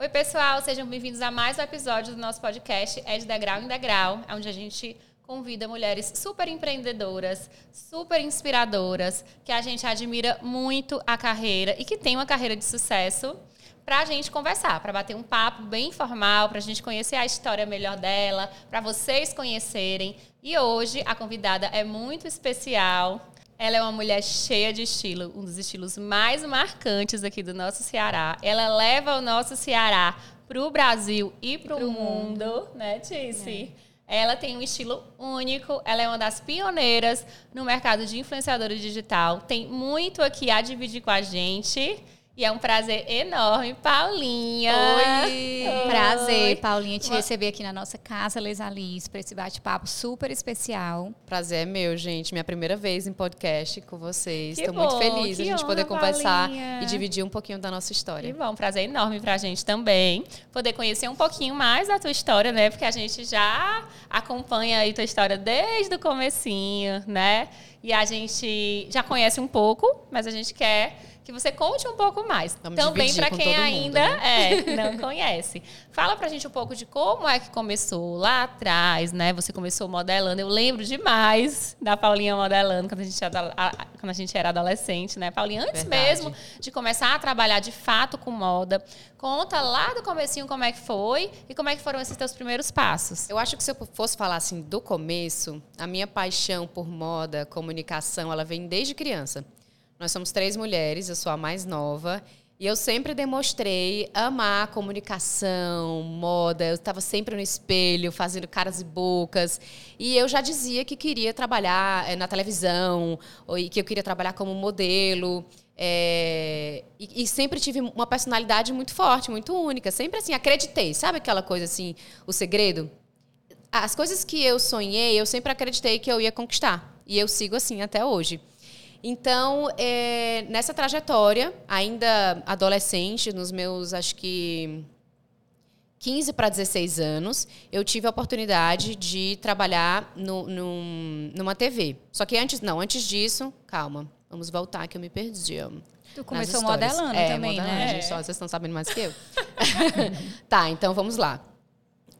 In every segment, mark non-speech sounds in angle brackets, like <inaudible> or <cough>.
Oi, pessoal, sejam bem-vindos a mais um episódio do nosso podcast É de Degrau em Degrau, onde a gente convida mulheres super empreendedoras, super inspiradoras, que a gente admira muito a carreira e que tem uma carreira de sucesso para a gente conversar, para bater um papo bem informal, para a gente conhecer a história melhor dela, para vocês conhecerem. E hoje a convidada é muito especial. Ela é uma mulher cheia de estilo, um dos estilos mais marcantes aqui do nosso Ceará. Ela leva o nosso Ceará para o Brasil e para o mundo, mundo, né, Tice? É. Ela tem um estilo único, ela é uma das pioneiras no mercado de influenciadora digital. Tem muito aqui a dividir com a gente. E é um prazer enorme, Paulinha. Oi! Prazer, Paulinha, te receber aqui na nossa casa, Les Alice, para esse bate-papo super especial. Prazer é meu, gente. Minha primeira vez em podcast com vocês. Estou muito feliz de a gente poder conversar Paulinha. e dividir um pouquinho da nossa história. Que bom, prazer enorme para a gente também. Poder conhecer um pouquinho mais da tua história, né? Porque a gente já acompanha aí tua história desde o comecinho, né? E a gente já conhece um pouco, mas a gente quer que você conte um pouco mais. Vamos Também para quem ainda mundo, né? é, <laughs> não conhece. Fala pra gente um pouco de como é que começou lá atrás, né? Você começou modelando. Eu lembro demais da Paulinha modelando quando a gente era, quando a gente era adolescente, né? Paulinha, antes Verdade. mesmo de começar a trabalhar de fato com moda, conta lá do comecinho como é que foi e como é que foram esses teus primeiros passos. Eu acho que se eu fosse falar assim do começo, a minha paixão por moda, comunicação, ela vem desde criança. Nós somos três mulheres, eu sou a mais nova. E eu sempre demonstrei amar comunicação, moda. Eu estava sempre no espelho, fazendo caras e bocas. E eu já dizia que queria trabalhar é, na televisão, e que eu queria trabalhar como modelo. É, e, e, sempre tive uma personalidade muito forte, muito única. Sempre assim, acreditei. Sabe aquela coisa assim, o segredo? As coisas que eu sonhei, eu sempre acreditei que eu ia conquistar. E eu sigo assim até hoje. Então, é, nessa trajetória, ainda adolescente, nos meus, acho que 15 para 16 anos, eu tive a oportunidade de trabalhar no, num, numa TV. Só que antes, não, antes disso, calma, vamos voltar que eu me perdi. Tu começou modelando é, também, modelando, né? Gente, só, vocês estão sabendo mais que eu. <laughs> tá, então vamos lá.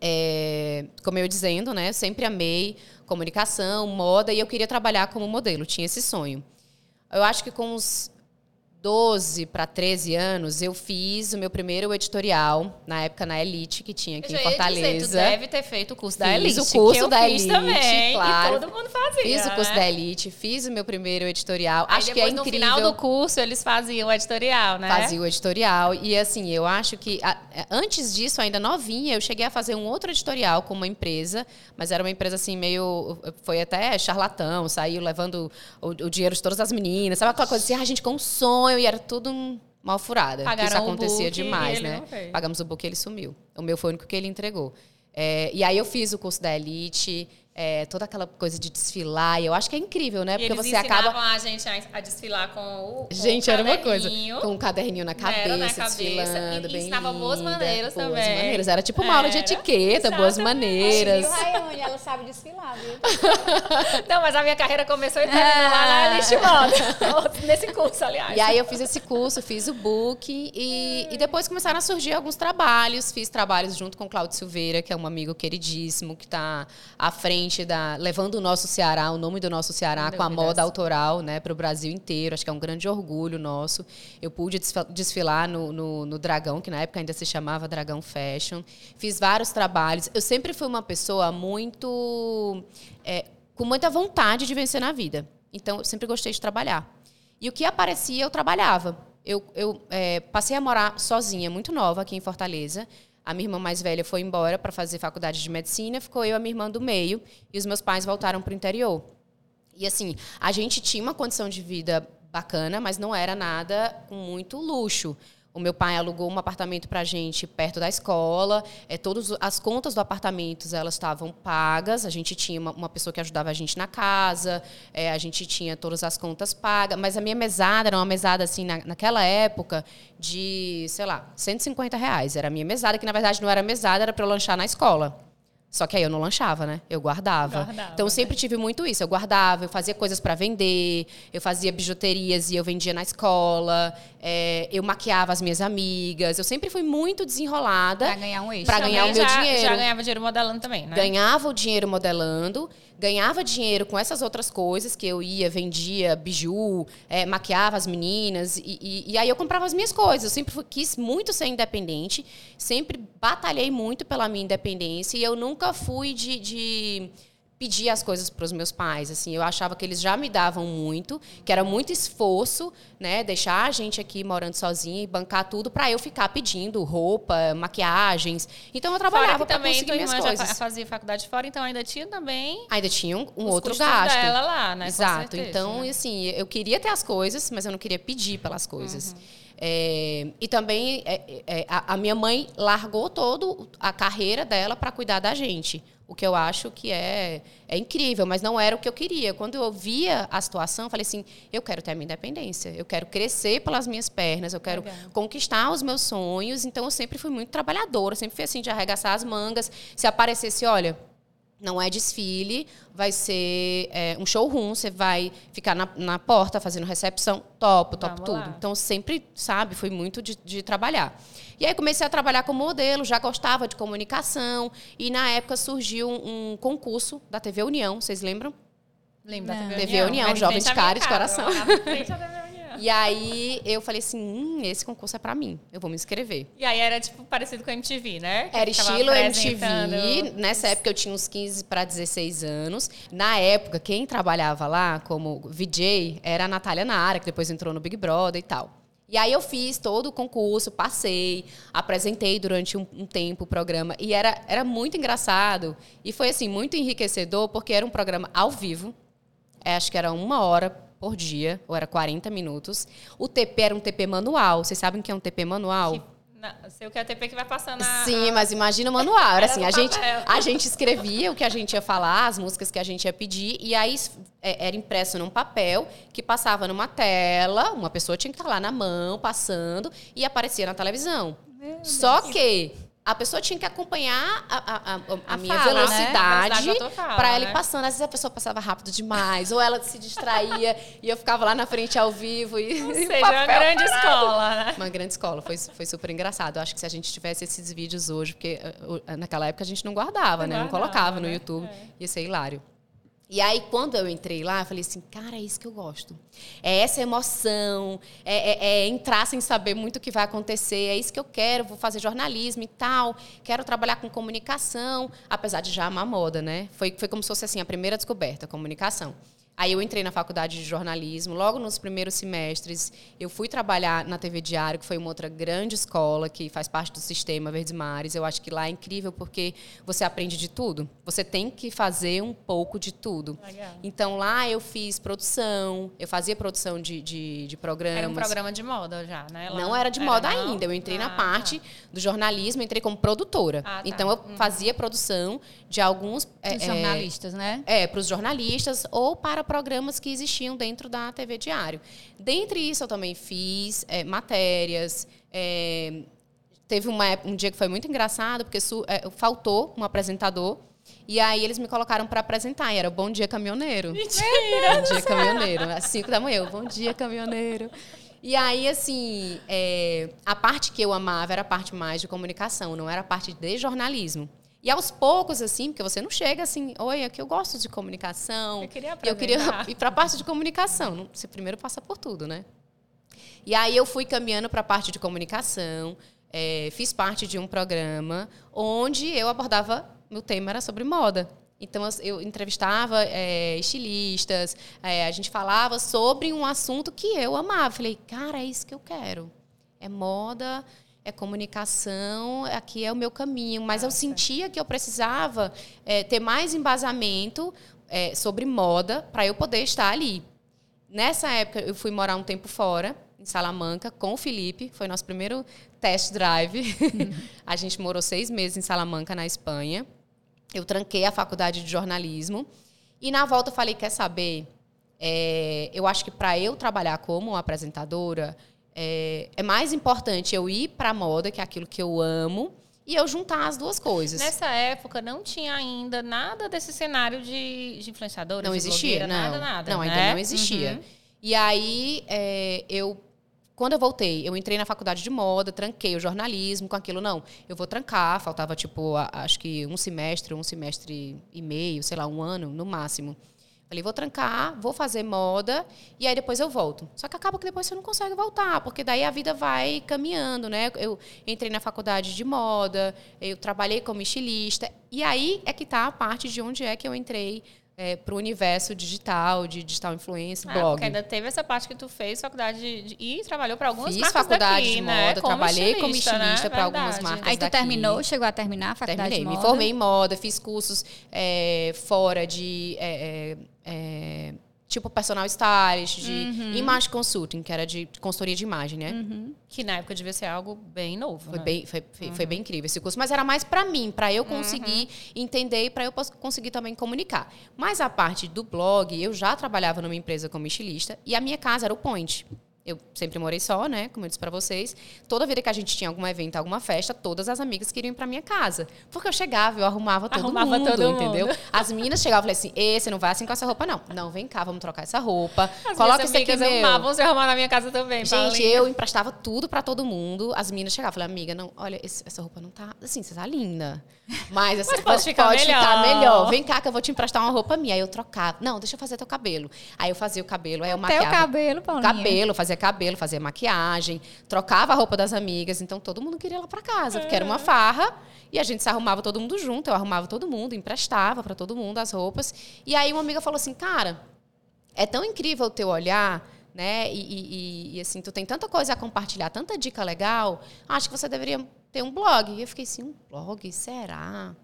É, como eu ia dizendo, né, sempre amei comunicação, moda e eu queria trabalhar como modelo, tinha esse sonho. Eu acho que com uns 12 para 13 anos, eu fiz o meu primeiro editorial, na época na Elite, que tinha aqui eu em Fortaleza. Dizer, tu deve ter feito o curso da Elite. Fiz o curso da Elite, também, claro. Todo mundo fazia. Fiz o curso né? da Elite, fiz o meu primeiro editorial. Aí acho que é incrível. No final do curso, eles faziam o editorial, né? Fazia o editorial. E assim, eu acho que antes disso, ainda novinha, eu cheguei a fazer um outro editorial com uma empresa, mas era uma empresa assim, meio. Foi até charlatão, saiu levando o, o dinheiro de todas as meninas. Sabe aquela coisa assim, ah, a gente com um sonho sonho e era tudo mal furada. Pagaram Isso acontecia book, demais, né? Pagamos o book e ele sumiu. O meu foi o único que ele entregou. É, e aí eu fiz o curso da Elite, é, toda aquela coisa de desfilar. E eu acho que é incrível, né? Porque você acaba. a gente a desfilar com o. Com gente, o era uma coisa. Com um caderninho na cabeça, na cabeça desfilando, e, bem. ensinava linda, boas maneiras boas também. maneiras. Era tipo uma era. aula de etiqueta, Exatamente. boas maneiras. E Raione, ela sabe desfilar, viu? <laughs> Não, mas a minha carreira começou então, lá na Moda. <laughs> Nesse curso, aliás. E aí eu fiz esse curso, fiz o book. E, e depois começaram a surgir alguns trabalhos. Fiz trabalhos junto com o Claudio Silveira, que é um amigo queridíssimo, que está à frente da. levando levando o nosso Ceará, o nome do nosso Ceará, com a moda autoral né, para o Brasil inteiro. Acho que é um grande orgulho nosso. Eu pude desfilar no, no, no Dragão, que na época ainda se chamava Dragão Fashion. Fiz vários trabalhos. Eu sempre fui uma pessoa muito. É, com muita vontade de vencer na vida. Então, eu sempre gostei de trabalhar. E o que aparecia, eu trabalhava. Eu, eu é, passei a morar sozinha, muito nova, aqui em Fortaleza. A minha irmã mais velha foi embora para fazer faculdade de medicina, ficou eu e a minha irmã do meio, e os meus pais voltaram para o interior. E assim, a gente tinha uma condição de vida bacana, mas não era nada com muito luxo. O meu pai alugou um apartamento para a gente perto da escola. É, todas as contas do apartamento elas estavam pagas. A gente tinha uma, uma, pessoa que ajudava a gente na casa. É, a gente tinha todas as contas pagas. Mas a minha mesada era uma mesada assim na, naquela época de, sei lá, 150 reais. Era a minha mesada que na verdade não era mesada, era para eu lanchar na escola. Só que aí eu não lanchava, né? Eu guardava. guardava então eu sempre né? tive muito isso. Eu guardava, eu fazia coisas para vender, eu fazia bijuterias e eu vendia na escola. É, eu maquiava as minhas amigas. Eu sempre fui muito desenrolada. Pra ganhar um extra. Pra ganhar Também o meu já, dinheiro. Já ganhava dinheiro modelando também, né? Ganhava o dinheiro modelando, ganhava dinheiro com essas outras coisas que eu ia, vendia biju, é, maquiava as meninas. E, e- e aí eu comprava as minhas coisas. Eu sempre fui- quis muito ser independente, sempre batalhei muito pela minha independência e eu nunca fui de. de pedir as coisas para os meus pais assim eu achava que eles já me davam muito que era muito esforço né deixar a gente aqui morando sozinha e bancar tudo para eu ficar pedindo roupa maquiagens então eu trabalhava para também conseguir tua minhas irmã já coisas fa- fazia faculdade fora, então ainda tinha também ainda tinha um, um outro gasto. dela lá, né? Exato. certeza, então, né? assim, eu queria ter as coisas, mas eu não queria pedir pelas coisas. Uhum. É, e também é, é, a, a minha mãe largou toda a carreira dela para cuidar da gente. O que eu acho que é, é incrível, mas não era o que eu queria. Quando eu via a situação, eu falei assim: eu quero ter a minha independência, eu quero crescer pelas minhas pernas, eu quero Legal. conquistar os meus sonhos. Então, eu sempre fui muito trabalhadora, sempre fui assim, de arregaçar as mangas. Se aparecesse, olha, não é desfile, vai ser é, um showroom, você vai ficar na, na porta fazendo recepção, topo, topo Vamos tudo. lá. Então, sempre, sabe, foi muito de, de trabalhar. E aí, comecei a trabalhar como modelo, já gostava de comunicação. E, na época, surgiu um, um concurso da TV União, vocês lembram? Lembra da. TV TV União? União, jovem de cara e de coração. E aí, eu falei assim, hum, esse concurso é para mim, eu vou me inscrever. E aí era tipo parecido com a MTV, né? Que Era estilo MTV. Nessa época eu tinha uns 15 para 16 anos. Na época, quem trabalhava lá como VJ era a Natália Nara, que depois entrou no Big Brother e tal. E aí eu fiz todo o concurso, passei, apresentei durante um, um tempo o programa. E era, era muito engraçado. E foi, assim, muito enriquecedor, porque era um programa ao vivo. É, acho que era uma hora por dia, ou era 40 minutos. O TP era um TP manual. Vocês sabem o que é um TP manual? Que, na, sei o que é o TP que vai passando a... Sim, mas imagina o manual. Era assim, a gente, a gente escrevia o que a gente ia falar, as músicas que a gente ia pedir, e aí é, era impresso num papel que passava numa tela, uma pessoa tinha que estar lá na mão, passando, e aparecia na televisão. Só que a pessoa tinha que acompanhar a, a- a- a minha fala, né? Velocidade fala, para ela né? ir passando. Às vezes a pessoa passava rápido demais, ou ela se distraía, <laughs> e eu ficava lá na frente ao vivo. E, Ou <laughs> seja, uma grande escola, né? uma grande escola, foi, foi super engraçado. Eu acho que se a gente tivesse esses vídeos hoje, porque uh, uh, naquela época a gente não guardava, Não né? Não guardava, colocava no né? YouTube. É. Ia ser hilário. E aí, quando eu entrei lá, eu falei assim, cara, é isso que eu gosto. É essa emoção, é, é- é entrar sem saber muito o que vai acontecer, é isso que eu quero, vou fazer jornalismo e tal, quero trabalhar com comunicação, apesar de já amar moda, né? Foi, foi como se fosse assim, a primeira descoberta, comunicação. Aí eu entrei na faculdade de jornalismo, logo nos primeiros semestres, eu fui trabalhar na TV Diário, que foi uma outra grande escola que faz parte do sistema Verdes Mares. Eu acho que lá é incrível porque você aprende de tudo. Você tem que fazer um pouco de tudo. Legal. Então lá eu fiz produção, eu fazia produção de, de, de programas. Era um programa de moda já, né? Lá- Não era de moda não? ainda. Eu entrei Ah, na parte do jornalismo, entrei como produtora. Ah, tá. Então eu fazia produção de alguns é, Os é, jornalistas, né? é, para os jornalistas ou para programas que existiam dentro da TV Diário. Dentre isso, eu também fiz é, matérias. é, teve uma, um dia que foi muito engraçado, porque su- é, faltou um apresentador. E aí eles me colocaram para apresentar. E era o Bom Dia Caminhoneiro. Mentira! Bom dia, caminhoneiro. Às 5 da manhã. eu, Bom dia, caminhoneiro. E aí, assim, é, a parte que eu amava era a parte mais de comunicação, não era a parte de jornalismo. E aos poucos, assim, porque você não chega assim, oi, é que eu gosto de comunicação. Eu queria eu queria apresentar." <laughs> ir para a parte de comunicação. Você primeiro passa por tudo, né? E aí eu fui caminhando para a parte de comunicação, é, fiz parte de um programa onde eu abordava, meu tema era sobre moda. Então eu, eu entrevistava é, estilistas, é, a gente falava sobre um assunto que eu amava. Falei, cara, é isso que eu quero. É moda, é comunicação, aqui é o meu caminho. Mas eu sentia que eu precisava é, ter mais embasamento é, sobre moda para eu poder estar ali. Nessa época, eu fui morar um tempo fora, em Salamanca, com o Felipe. Foi nosso primeiro test drive. <laughs> a gente morou seis meses em Salamanca, na Espanha. Eu tranquei a faculdade de jornalismo. E na volta eu falei: quer saber? É, eu acho que para eu trabalhar como apresentadora, é, é mais importante eu ir para a moda, que é aquilo que eu amo, e eu juntar as duas coisas. Nessa época não tinha ainda nada desse cenário de, de influenciadora, Não existia, blogueira, não. nada, nada. Não, ainda né? não existia. Uhum. E aí é, eu quando eu voltei, eu entrei na faculdade de moda, tranquei o jornalismo com aquilo. Não, eu vou trancar, faltava, tipo, acho que um semestre, um semestre e meio, sei lá, um ano no máximo. Falei, vou trancar, vou fazer moda e aí depois eu volto. Só que acaba que depois você não consegue voltar, porque daí a vida vai caminhando, né? Eu entrei na faculdade de moda, eu trabalhei como estilista e aí é que está a parte de onde é que eu entrei é, para o universo digital, de digital influencer, ah, blog. Porque ainda teve essa parte que tu fez faculdade de, de, e trabalhou para algumas Fiz marcas faculdade daqui, de né? moda, como trabalhei como estilista né? para algumas marcas Aí tu daqui. terminou, chegou a terminar a faculdade Terminei, de moda? me formei em moda, fiz cursos é, fora de... É, é, é tipo personal stylist, de uhum. image consulting, que era de consultoria de imagem, né? Uhum. Que na época devia ser algo bem novo. Foi, né? bem, foi, foi, uhum. foi, bem incrível esse curso. Mas era mais para mim, para eu conseguir uhum. entender e para eu conseguir também comunicar. Mas a parte do blog, eu já trabalhava numa empresa como estilista e a minha casa era o Point. Eu sempre morei só, né? Como eu disse para vocês. Toda vida que a gente tinha algum evento, alguma festa, todas as amigas queriam ir para minha casa. Porque eu chegava, eu arrumava todo arrumava mundo, todo entendeu? Mundo. As meninas chegavam e falavam assim: "Esse não vai assim com essa roupa não. Não, vem cá, vamos trocar essa roupa. As Coloca isso aqui meu. amavam se arrumar na minha casa também, Gente, Paulinha. eu emprestava tudo para todo mundo. As meninas chegavam, falei: "Amiga, não, olha, esse, essa roupa não tá, assim, você tá linda. Mas, <laughs> assim, Mas pode, ficar, pode melhor. ficar melhor. Vem cá que eu vou te emprestar uma roupa minha". Aí eu trocava. Não, deixa eu fazer teu cabelo. Aí eu fazia o cabelo, aí eu Até maquiava. o cabelo, Paulinha. Cabelo, fazia cabelo, fazia maquiagem trocava a roupa das amigas, então todo mundo queria ir lá para casa, porque era uma farra e a gente se arrumava todo mundo junto, eu arrumava todo mundo, emprestava para todo mundo as roupas. E aí uma amiga falou assim: "Cara, é tão incrível o teu olhar, né? E, e, e, assim, tu tem tanta coisa a compartilhar, tanta dica legal. Acho que você deveria ter um blog. E eu fiquei assim, um blog? Será?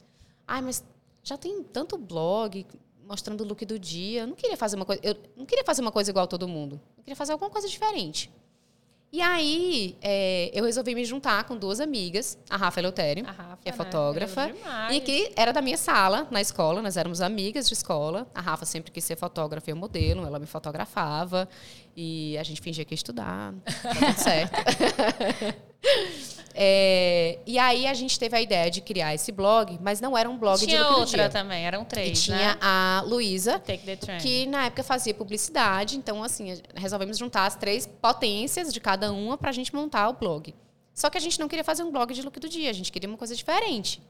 Ai, mas já tem tanto blog mostrando o look do dia. Eu não queria fazer uma coisa, eu não queria fazer uma coisa igual a todo mundo. Eu queria fazer alguma coisa diferente. E aí, é, eu resolvi me juntar com duas amigas, a Rafa Eleutério, a Rafa, que é né? fotógrafa, e que era da minha sala na escola, nós éramos amigas de escola. A Rafa sempre quis ser fotógrafa e modelo, ela me fotografava, e a gente fingia que ia estudar, tá tudo certo. <laughs> É, e aí a gente teve a ideia de criar esse blog, mas não era um blog tinha de look outra dia. também, eram três, e tinha né? a Luísa, que na época fazia publicidade, então assim, resolvemos juntar as três potências de cada uma para a gente montar o blog. Só que a gente não queria fazer um blog de look do dia, a gente queria uma coisa diferente.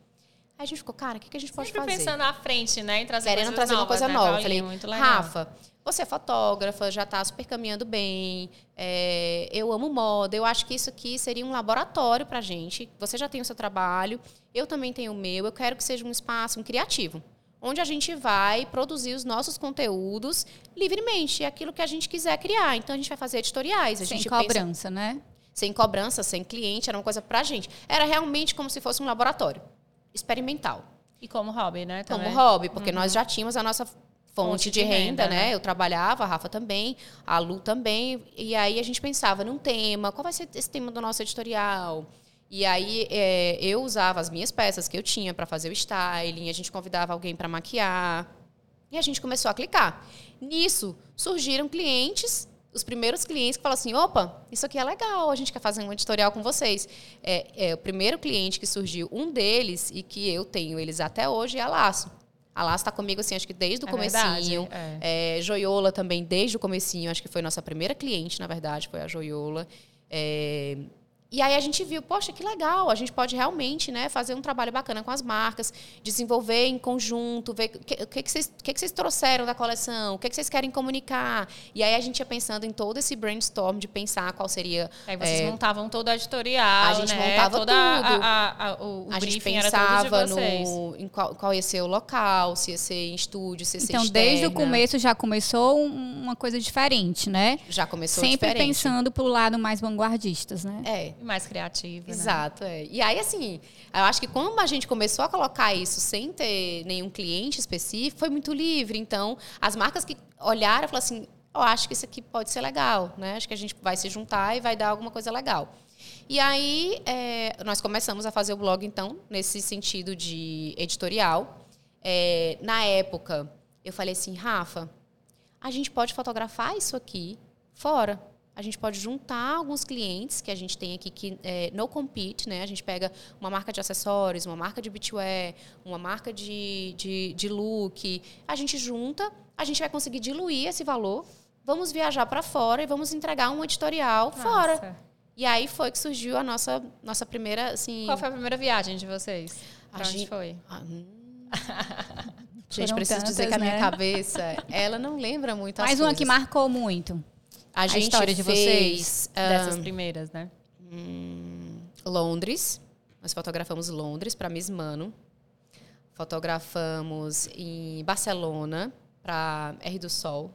Aí a gente ficou, cara, o que, que a gente pode Sempre fazer? pensando à frente, né? Em trazer Querendo trazer novas, uma coisa né, nova. Paulinha? Falei, Muito legal. Rafa, você é fotógrafa, já está super caminhando bem. É, eu amo moda. Eu acho que isso aqui seria um laboratório para gente. Você já tem o seu trabalho, eu também tenho o meu. Eu quero que seja um espaço um criativo, onde a gente vai produzir os nossos conteúdos livremente, é aquilo que a gente quiser criar. Então a gente vai fazer editoriais. A sem gente cobrança, pensa, né? Sem cobrança, sem cliente, era uma coisa para a gente. Era realmente como se fosse um laboratório experimental. E como hobby, né? Também. Como hobby, porque uhum. nós já tínhamos a nossa fonte, de, de, renda, renda né? né? Eu trabalhava, a Rafa também, a Lu também. E aí a gente pensava num tema, qual vai ser esse tema do nosso editorial? E aí é, eu usava as minhas peças que eu tinha para fazer o styling, a gente convidava alguém para maquiar. E a gente começou a clicar. Nisso surgiram clientes os primeiros clientes que falam assim: opa, isso aqui é legal, a gente quer fazer um editorial com vocês. É, é, o primeiro cliente que surgiu, um deles, e que eu tenho eles até hoje, é a Laço. A Laço está comigo, assim, acho que desde o é comecinho. É. Joiola também, desde o comecinho, acho que foi nossa primeira cliente, na verdade, foi a Joiola. E aí a gente viu, poxa, que legal, a gente pode realmente né, fazer um trabalho bacana com as marcas, desenvolver em conjunto, ver o que, que, que, vocês, que, que vocês trouxeram da coleção, o que, que vocês querem comunicar. E aí a gente ia pensando em todo esse brainstorm de pensar qual seria. Aí vocês é, montavam todo o editorial. A gente né? montava Toda tudo. A, a, a, o a gente pensava no, em qual, qual, ia ser o local, se ia ser em estúdio, se ia então, ser Então, desde o começo já começou uma coisa diferente, né? Já começou Sempre diferente. pensando para o lado mais vanguardistas, né? É. Mais criativo. Né? Exato, né? é. E aí, assim, eu acho que quando a gente começou a colocar isso sem ter nenhum cliente específico, foi muito livre. Então, as marcas que olharam falaram assim: eu oh, acho que isso aqui pode ser legal, né? Acho que a gente vai se juntar e vai dar alguma coisa legal. E aí, é, nós começamos a fazer o blog, então, nesse sentido de editorial. É, na época, eu falei assim, Rafa, a gente pode fotografar isso aqui fora a gente pode juntar alguns clientes que a gente tem aqui que é, no compete, né? A gente pega uma marca de acessórios, uma marca de beachwear, uma marca de, de, de look, a gente junta, a gente vai conseguir diluir esse valor vamos viajar para fora e vamos entregar um editorial Massa. fora. E aí foi que surgiu a nossa, nossa primeira, assim... Qual foi a primeira viagem de vocês? A Pra onde gente- foi? Ah, hum. <laughs> Gente, preciso dizer tantas, que a minha né? cabeça, ela não lembra muito Mais uma que coisas. marcou muito. A gente história de fez vocês, ah, Dessas primeiras, né? Londres. Nós fotografamos Londres para Miss Mano. Fotografamos em Barcelona para R do Sol.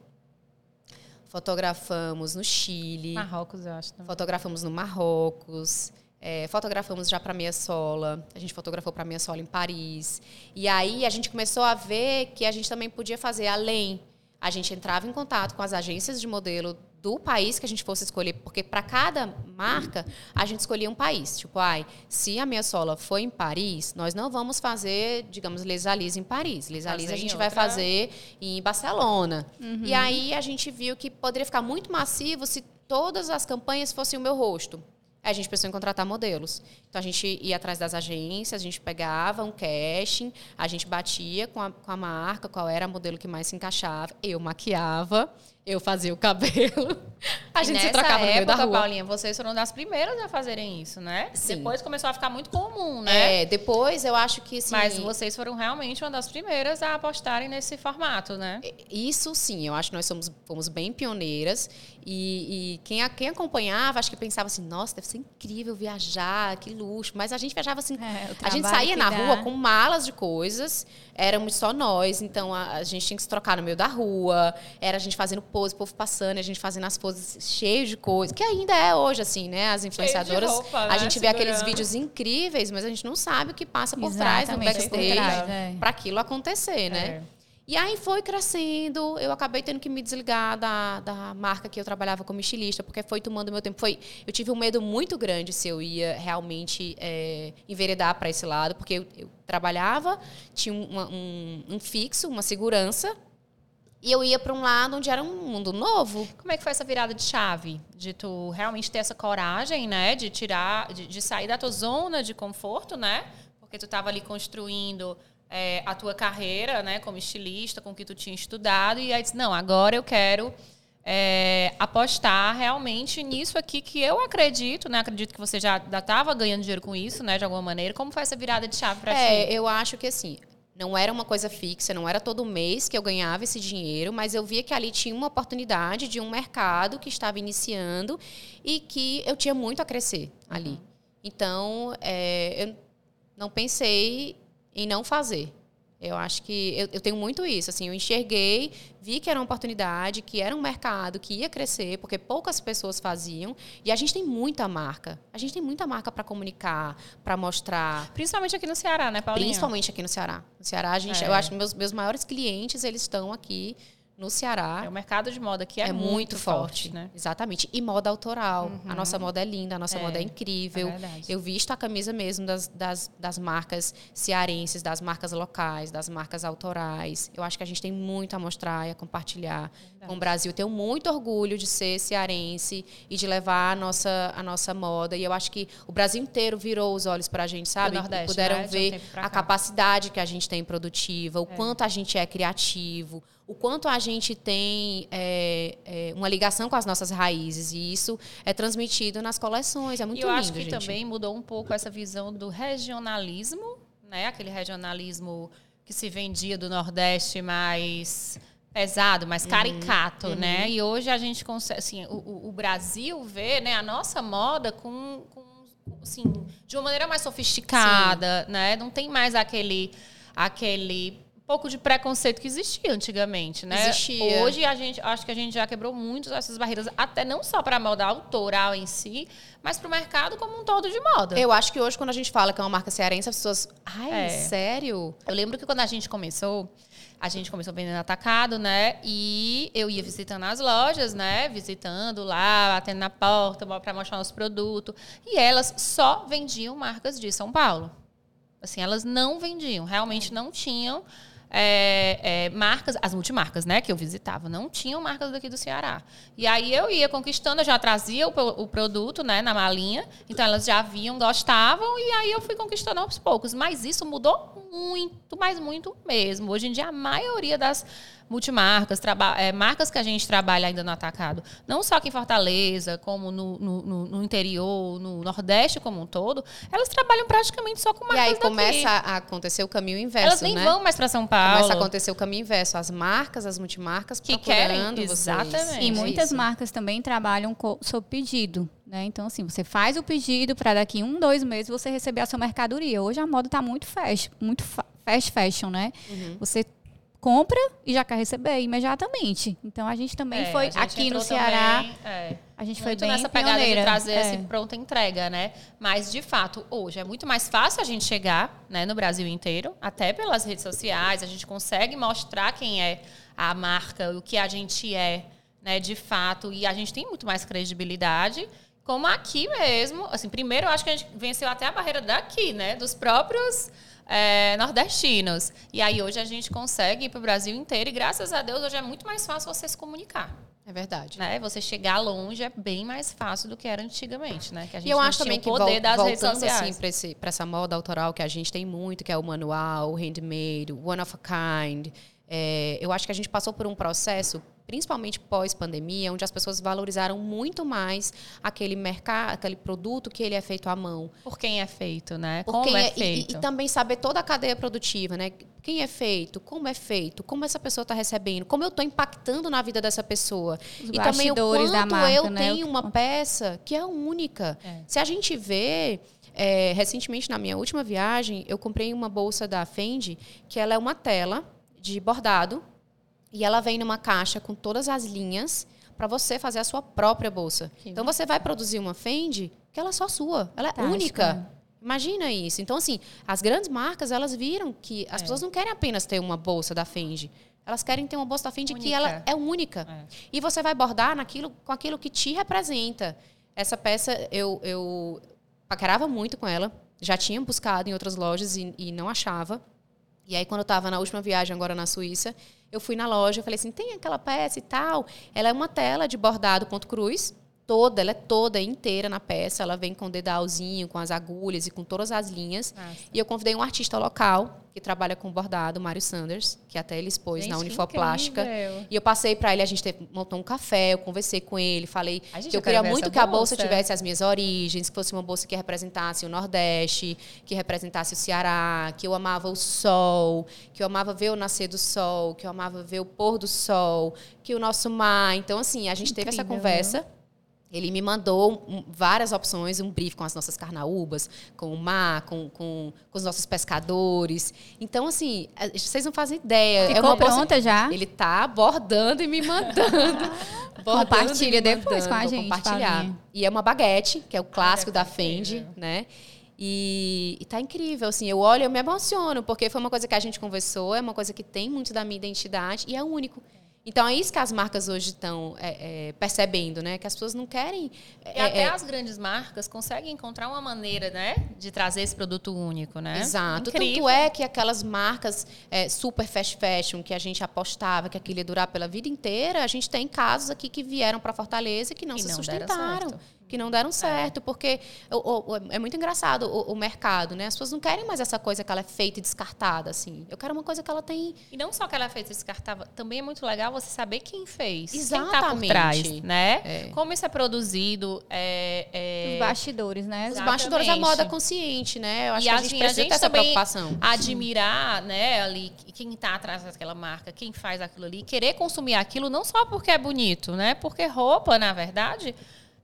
Fotografamos no Chile. Marrocos, eu acho. também. Fotografamos no Marrocos. é, fotografamos já para Meia Sola. A gente fotografou para Meia Sola em Paris. E aí a gente começou a ver que a gente também podia fazer além. A gente entrava em contato com as agências de modelo do país que a gente fosse escolher, porque para cada marca a gente escolhia um país. Tipo, ai, se a Meia Sola foi em Paris, nós não vamos fazer, digamos, Les em Paris. Les a gente vai outra- fazer em Barcelona. E aí a gente viu que poderia ficar muito massivo se todas as campanhas fossem o meu rosto. Aí a gente pensou em contratar modelos. Então a gente ia atrás das agências, a gente pegava um casting, a gente batia com a, com a marca, qual era a modelo que mais se encaixava. Eu maquiava, eu fazia o cabelo. <laughs> A gente se trocava no meio da época, rua. Paulinha, vocês foram das primeiras a fazerem isso, né? Sim. Depois começou a ficar muito comum, né? É, depois eu acho que assim, Mas vocês foram realmente uma das primeiras a apostarem nesse formato, né? Isso sim, eu acho que nós somos, fomos bem pioneiras. E, e quem, quem acompanhava, acho que pensava assim, nossa, deve ser incrível viajar, que luxo. Mas a gente viajava assim. <laughs> É, a gente saía na dá. rua com malas de coisas, éramos só nós, então a, a gente tinha que se trocar no meio da rua, era a gente fazendo pose, o povo passando, a gente fazendo as poses cheias de coisas, que ainda é hoje, assim, né? As influenciadoras. roupa, a né? gente vê aqueles Segurando. vídeos incríveis, mas a gente não sabe o que passa por trás, no Exatamente, backstage, é. para aquilo acontecer, né? É. E aí foi crescendo, eu acabei tendo que me desligar da, da marca que eu trabalhava como estilista, porque foi tomando meu tempo. Foi, eu tive um medo muito grande se eu ia realmente é, enveredar para esse lado, porque eu, eu trabalhava, tinha uma- um, um fixo, uma segurança, e eu ia para um lado onde era um mundo novo. Como é que foi essa virada de chave? De tu realmente ter essa coragem, né? De tirar, de, de sair da tua zona de conforto, né? Porque tu estava ali construindo é, a tua carreira, né? Como estilista, com o que tu tinha estudado. E aí disse, não, agora eu quero é, apostar realmente nisso aqui que eu acredito, né? Acredito que você já estava ganhando dinheiro com isso, né? De alguma maneira. Como foi essa virada de chave para É, ti? eu acho que assim, não era uma coisa fixa, não era todo mês que eu ganhava esse dinheiro, mas eu via que ali tinha uma oportunidade de um mercado que estava iniciando e que eu tinha muito a crescer ali. Então, é, eu não pensei em não fazer. Eu acho que eu, eu tenho muito isso. Assim, eu enxerguei, vi que era uma oportunidade, que era um mercado que ia crescer, porque poucas pessoas faziam. E a gente tem muita marca. A gente tem muita marca para comunicar, para mostrar. Principalmente aqui no Ceará, né, Paulinha? Principalmente aqui no Ceará. No Ceará, a gente, É. eu acho que meus, meus maiores clientes, eles estão aqui no Ceará. É, o mercado de moda aqui é, É, muito, forte, né? Exatamente. E moda autoral. A nossa moda é linda, a nossa É, moda é incrível. é verdade. eu visto a camisa mesmo das, das, das marcas cearenses, das marcas locais, das marcas autorais. Eu acho que a gente tem muito a mostrar e a compartilhar com o Brasil. Tenho muito orgulho de ser cearense e de levar a nossa, a nossa moda. E eu acho que o Brasil inteiro virou os olhos para a gente, sabe? Nordeste, Puderam né? Um ver pra a capacidade que a gente tem produtiva, o quanto a gente é criativo, o quanto a gente tem é, é, uma ligação com as nossas raízes. E isso é transmitido nas coleções. É muito e eu lindo, acho que gente. também mudou um pouco essa visão do regionalismo, né? Aquele regionalismo que se vendia do Nordeste mais pesado, mais Uhum, caricato, né? E hoje a gente consegue, assim, o, o- Brasil vê, né, a nossa moda com, com assim, de uma maneira mais sofisticada, né? Não tem mais aquele aquele pouco de preconceito que existia antigamente, né? Existia. Hoje a gente acho que a gente já quebrou muito essas barreiras, até não só para a moda autoral em si, mas para o mercado como um todo de moda. Eu acho que hoje, quando a gente fala que é uma marca cearense, as pessoas. Ai, É. sério? Eu lembro que quando a gente começou, a gente começou vendendo atacado, né? E eu ia visitando as lojas, né? Visitando lá, batendo na porta para mostrar nosso produto. E elas só vendiam marcas de São Paulo. Assim, elas não vendiam, realmente não tinham é, é, marcas, as multimarcas, né, que eu visitava, não tinham marcas daqui do Ceará. E aí eu ia conquistando, eu já trazia o, o produto, né, na malinha, então elas já viam, gostavam, e aí eu fui conquistando aos poucos. Mas isso mudou muito, mas muito mesmo. Hoje em dia, a maioria das multimarcas, é, marcas que a gente trabalha ainda no atacado, não só aqui em Fortaleza, como no, no, no, interior, no Nordeste como um todo, elas trabalham praticamente só com marcas E aí daqui. começa a acontecer o caminho inverso, Elas nem né? vão mais para São Paulo. Começa a acontecer o caminho inverso. As marcas, as multimarcas que querem, vocês. exatamente. E muitas isso. marcas também trabalham sob pedido. Né? Então, assim, você faz o pedido para daqui um, dois meses você receber a sua mercadoria. Hoje a moda está muito fast, muito fa- fast fashion, né? Uhum. Você compra e já quer receber imediatamente. Então a gente também É, foi gente aqui no Ceará. também, é, A gente foi bem nessa pegada pioneira. de trazer É. esse pronta entrega, né? Mas de fato, hoje é muito mais fácil a gente chegar, né, no Brasil inteiro, até pelas redes sociais, a gente consegue mostrar quem é a marca, o que a gente é, né, de fato, e a gente tem muito mais credibilidade. Como aqui mesmo, assim, primeiro eu acho que a gente venceu até a barreira daqui, né, dos próprios é, nordestinos. E aí hoje a gente consegue ir para o Brasil inteiro e graças a Deus hoje é muito mais fácil você se comunicar É verdade. né? Você chegar longe é bem mais fácil do que era antigamente, né? Que a gente E eu acho também o que poder vol- das redes voltando sociais. assim para essa moda autoral que a gente tem muito, que é o manual, o handmade, o one of a kind. é, eu acho que a gente passou por um processo, principalmente pós-pandemia, onde as pessoas valorizaram muito mais aquele mercado, aquele produto que ele é feito à mão. Por quem é feito, né? Por Como quem é, e- feito. E, e também saber toda a cadeia produtiva, né? Quem é feito, como é feito, como essa pessoa está recebendo, como eu estou impactando na vida dessa pessoa. Os e também o quanto da marca, eu né? tenho uma peça que é única. É. Se a gente vê, é, recentemente na minha última viagem, eu comprei uma bolsa da Fendi, que ela é uma tela de bordado e ela vem numa caixa com todas as linhas para você fazer a sua própria bolsa. Que Então você vai produzir uma Fendi que ela é só sua, ela é Fantástica. única. Imagina isso. Então assim, as grandes marcas elas viram que as É. pessoas não querem apenas ter uma bolsa da Fendi. Elas querem ter uma bolsa da Fendi que Única. ela é única. É. E você vai bordar naquilo, com aquilo que te representa. Essa peça eu, eu paquerava muito com ela. Já tinha buscado em outras lojas e, e não achava. E aí, quando eu estava na última viagem agora na Suíça, eu fui na loja e falei assim, tem aquela peça e tal. Ela é uma tela de bordado ponto cruz, toda, ela é toda inteira na peça. Ela vem com o dedalzinho, com as agulhas e com todas as linhas. Nossa. E eu convidei um artista local que trabalha com bordado, Mário Sanders, que até ele expôs Gente, na Unifoplástica. E eu passei para ele, a gente teve, montou um café, eu conversei com ele, falei que eu queria muito que a bolsa tivesse as minhas origens, que fosse uma bolsa que representasse o Nordeste, que representasse o Ceará, que eu amava o sol, que eu amava ver o nascer do sol, que eu amava ver o pôr do sol, que o nosso mar. Então, assim, a gente teve essa conversa. Ele me mandou várias opções, um brief com as nossas carnaúbas, com o mar, com, com, com os nossos pescadores. Então, assim, vocês não fazem ideia. Ficou é uma pronta já? Ele tá bordando e me mandando. <laughs> Compartilha me depois com a gente, Compartilhar. Paulinha. E é uma baguete, que é o clássico da Fendi, né? E, e tá incrível, assim, eu olho, eu me emociono, porque foi uma coisa que a gente conversou, é uma coisa que tem muito da minha identidade e é único. Então é isso que as marcas hoje estão é, é, percebendo, né? Que as pessoas não querem. E é, até é, as grandes marcas conseguem encontrar uma maneira, né? De trazer esse produto único, né? Exato. Incrível. Tanto é que aquelas marcas é, super fast fashion que a gente apostava que aquilo ia durar pela vida inteira, a gente tem casos aqui que vieram para Fortaleza e que não E se não deram sustentaram. Que não deram certo, porque o- o- é muito engraçado o, o mercado, né? As pessoas não querem mais essa coisa que ela é feita e descartada, assim. Eu quero uma coisa que ela tem E não só que ela é feita descartável, também é muito legal você saber quem fez. Quem Exatamente. tá por trás, né? É. Como isso é produzido. É, é- Os bastidores, né? os Exatamente. bastidores da moda consciente, né? Eu acho E que a assim, gente a precisa gente ter essa também preocupação. admirar, né, ali, quem tá atrás daquela marca, quem faz aquilo ali, querer consumir aquilo não só porque é bonito, né? Porque roupa, na verdade,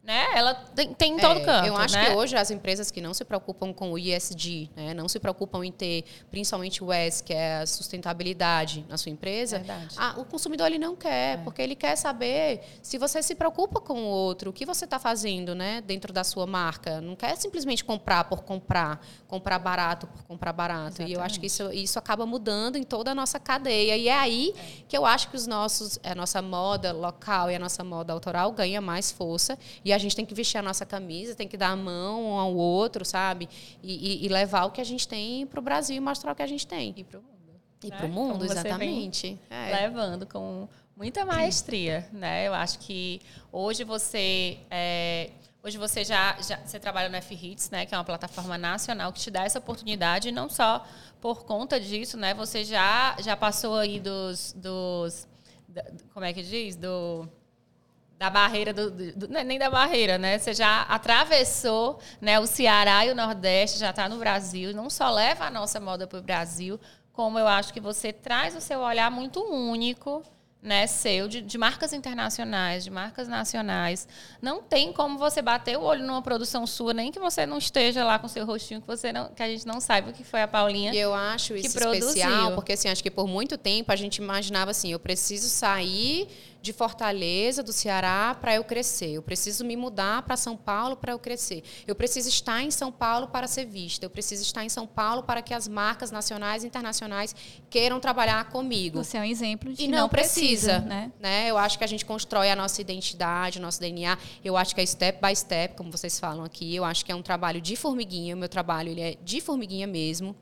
né, ela tem, tem em todo É, canto, Eu acho né? que hoje as empresas que não se preocupam com o ISD, né, não se preocupam em ter, principalmente o S, que é a sustentabilidade na sua empresa, ah, o consumidor ele não quer, porque ele quer saber se você se preocupa com o outro, o que você está fazendo né, dentro da sua marca. Não quer simplesmente comprar por comprar, comprar barato por comprar barato. E eu acho que isso, isso acaba mudando em toda a nossa cadeia. E é aí que eu acho que os nossos, a nossa moda local e a nossa moda autoral ganha mais força. E a gente tem que vestir a nossa camisa, tem que dar a mão um ao outro, sabe? E, e- e levar o que a gente tem para o Brasil e mostrar o que a gente tem. E pro mundo. E né? para o mundo, exatamente. É. levando com muita maestria, né? Eu acho que hoje você é, hoje você já, já você trabalha no F-Hits, né? Que é uma plataforma nacional que te dá essa oportunidade, e não só por conta disso, né? Você já já passou aí dos, dos como é que diz? Do da barreira do, do, é nem da barreira, né? Você já atravessou, né? O Ceará e o Nordeste já está no Brasil. Não só leva a nossa moda para o Brasil, como eu acho que você traz o seu olhar muito único né, seu, de, de, marcas internacionais, de marcas nacionais. Não tem como você bater o olho numa produção sua, nem que você não esteja lá com seu rostinho, que, você não, que a gente não saiba o que foi a Paulinha. Eu acho isso especial, porque assim, acho que por muito tempo a gente imaginava assim, eu preciso sair de Fortaleza, do Ceará, para eu crescer. Eu preciso me mudar para São Paulo para eu crescer. Eu preciso estar em São Paulo para ser vista. Eu preciso estar em São Paulo para que as marcas nacionais e internacionais queiram trabalhar comigo. Você é um exemplo de e não, não precisa, precisa, né? né? Eu acho que a gente constrói a nossa identidade, o nosso DNA. Eu acho que é step by step, como vocês falam aqui. Eu acho que é um trabalho de formiguinha. O meu trabalho ele é de formiguinha mesmo.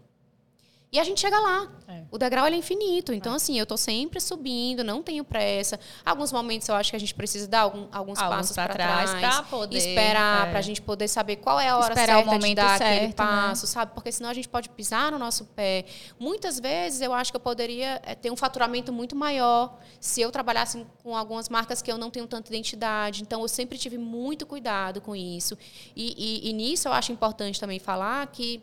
E a gente chega lá. É. O degrau é infinito. Então, é. assim, eu estou sempre subindo, não tenho pressa. Alguns momentos eu acho que a gente precisa dar algum, alguns, alguns passos para trás. Para poder. Esperar, é. para a gente poder saber qual é a hora Esperar certa o momento de dar certo, aquele né? passo, né? sabe? Porque senão a gente pode pisar no nosso pé. Muitas vezes eu acho que eu poderia é, ter um faturamento muito maior se eu trabalhasse com algumas marcas que eu não tenho tanta identidade. Então, eu sempre tive muito cuidado com isso. e, e, e nisso eu acho importante também falar que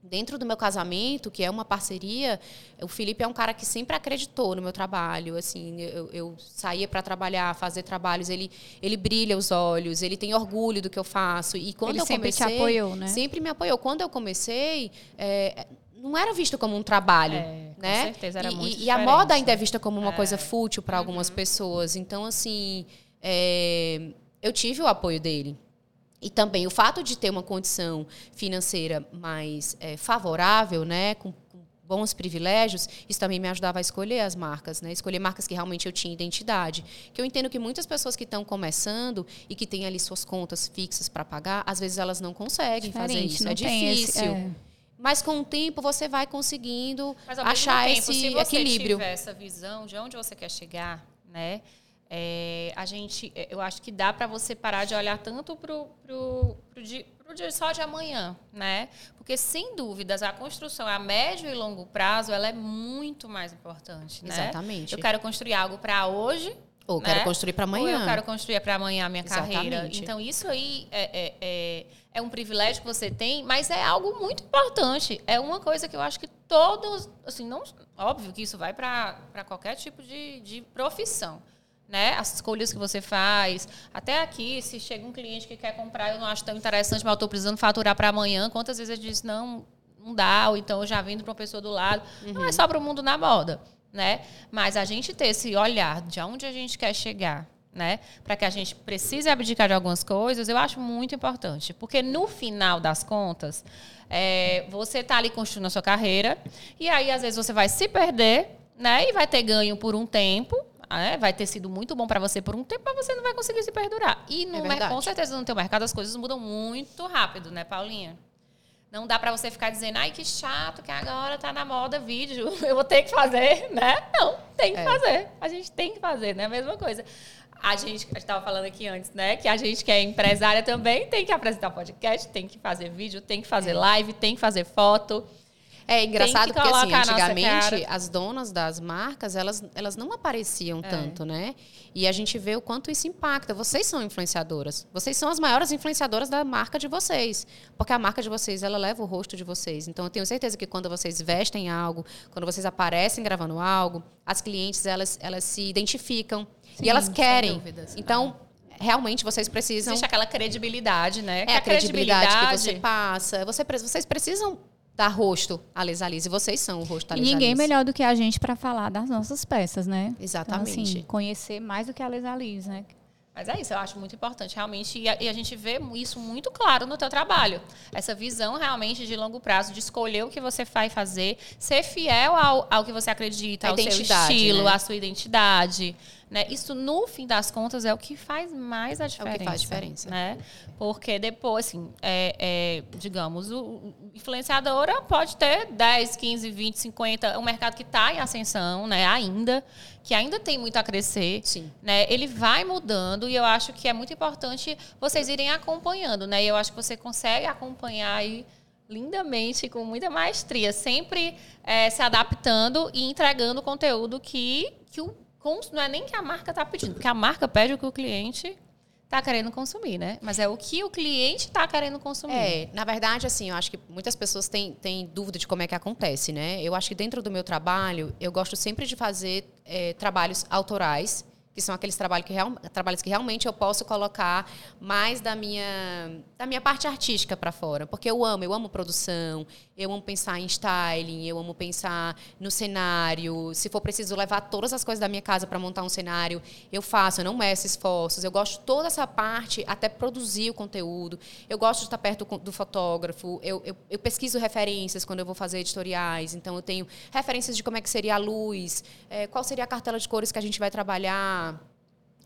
Dentro do meu casamento, que é uma parceria, o Felipe é um cara que sempre acreditou no meu trabalho. Assim, eu, eu saía para trabalhar, fazer trabalhos, ele, ele brilha os olhos, ele tem orgulho do que eu faço. E quando ele eu sempre comecei, te apoiou, né? Sempre me apoiou. Quando eu comecei, é, não era visto como um trabalho, é, né? Com certeza era e, muito e a moda ainda é vista como uma é. coisa fútil para algumas uhum. pessoas. Então, assim, é, eu tive o apoio dele. E também o fato de ter uma condição financeira mais é, favorável, né, com, com, bons privilégios, isso também me ajudava a escolher as marcas, né, escolher marcas que realmente eu tinha identidade. Que eu entendo que muitas pessoas que estão começando e que têm ali suas contas fixas para pagar, às vezes elas não conseguem Diferente, fazer isso, é difícil. Esse, é. Mas com o tempo você vai conseguindo achar tempo, esse se você equilíbrio. tiver essa visão de onde você quer chegar, né? É, a gente, é, eu acho que dá para você parar de olhar tanto para o dia, só de amanhã, né? Porque sem dúvidas a construção a médio e longo prazo ela é muito mais importante, né? Exatamente. Eu quero construir algo para hoje, ou né? quero construir para amanhã. Ou eu quero construir para amanhã a minha Exatamente. carreira. Então, isso aí é, é, é, é, um privilégio que você tem, mas é algo muito importante. É uma coisa que eu acho que todos, assim, não, óbvio que isso vai para qualquer tipo de, de profissão né? As escolhas que você faz. Até aqui, se chega um cliente que quer comprar, eu não acho tão interessante, mas eu estou precisando faturar para amanhã. Quantas vezes eu disse, não, não dá, ou então eu já vendo para uma pessoa do lado. Uhum. Não é só para o mundo na moda, né? Mas a gente ter esse olhar de onde a gente quer chegar, né? Para que a gente precise abdicar de algumas coisas, eu acho muito importante. Porque no final das contas, é, você está ali construindo a sua carreira, e aí às vezes você vai se perder, né? E vai ter ganho por um tempo, é, vai ter sido muito bom para você por um tempo, mas você não vai conseguir se perdurar. E no é com certeza no teu mercado as coisas mudam muito rápido, né, Paulinha? Não dá para você ficar dizendo, ai, que chato que agora tá na moda vídeo, <laughs> eu vou ter que fazer, né? Não, tem que é. fazer. A gente tem que fazer, né? A mesma coisa. A gente, a gente estava falando aqui antes, né? Que a gente que é empresária também tem que apresentar podcast, tem que fazer vídeo, tem que fazer é. live, tem que fazer foto. É engraçado porque assim, antigamente as donas das marcas, elas, elas não apareciam é. tanto, né? E a gente vê o quanto isso impacta. Vocês são influenciadoras. Vocês são as maiores influenciadoras da marca de vocês. Porque a marca de vocês, ela leva o rosto de vocês. Então eu tenho certeza que quando vocês vestem algo, quando vocês aparecem gravando algo, as clientes elas, elas se identificam Sim, e elas querem. Então, realmente vocês precisam. Existe aquela credibilidade, né? É a, a credibilidade, credibilidade, que você passa. Você, vocês precisam dar rosto à Lesalise. E vocês são o rosto da. E ninguém melhor do que a gente para falar das nossas peças, né? Exatamente. Então, assim, conhecer mais do que a Lesalise, né? Mas é isso, eu acho muito importante, realmente. E a, e a, gente vê isso muito claro no teu trabalho. Essa visão realmente de longo prazo, de escolher o que você vai fazer, ser fiel ao, ao que você acredita, a ao seu estilo, né? à sua identidade. Né? Isso, no fim das contas, é o que faz mais a diferença. É o que faz diferença. Né? Porque depois, assim, é, é, digamos, o, influenciadora pode ter 10, 15, 20, 50, um mercado que está em ascensão né, ainda, que ainda tem muito a crescer. Sim. Né? Ele vai mudando e eu acho que é muito importante vocês irem acompanhando. Né? E eu acho que você consegue acompanhar aí lindamente, com muita maestria, sempre é, se adaptando e entregando conteúdo que, que o não é nem que a marca está pedindo, porque a marca pede o que o cliente está querendo consumir, né? Mas é o que o cliente está querendo consumir. É, na verdade, assim, eu acho que muitas pessoas têm, têm dúvida de como é que acontece, né? Eu acho que dentro do meu trabalho, eu gosto sempre de fazer é, trabalhos autorais que são aqueles trabalhos que, real, trabalhos que realmente eu posso colocar mais da minha, da minha parte artística para fora. Porque eu amo, eu amo produção, eu amo pensar em styling, eu amo pensar no cenário. Se for preciso levar todas as coisas da minha casa para montar um cenário, eu faço, eu não meço esforços. Eu gosto toda essa parte, até produzir o conteúdo. Eu gosto de estar perto do fotógrafo. Eu, eu, eu pesquiso referências quando eu vou fazer editoriais. Então, eu tenho referências de como é que seria a luz, é, qual seria a cartela de cores que a gente vai trabalhar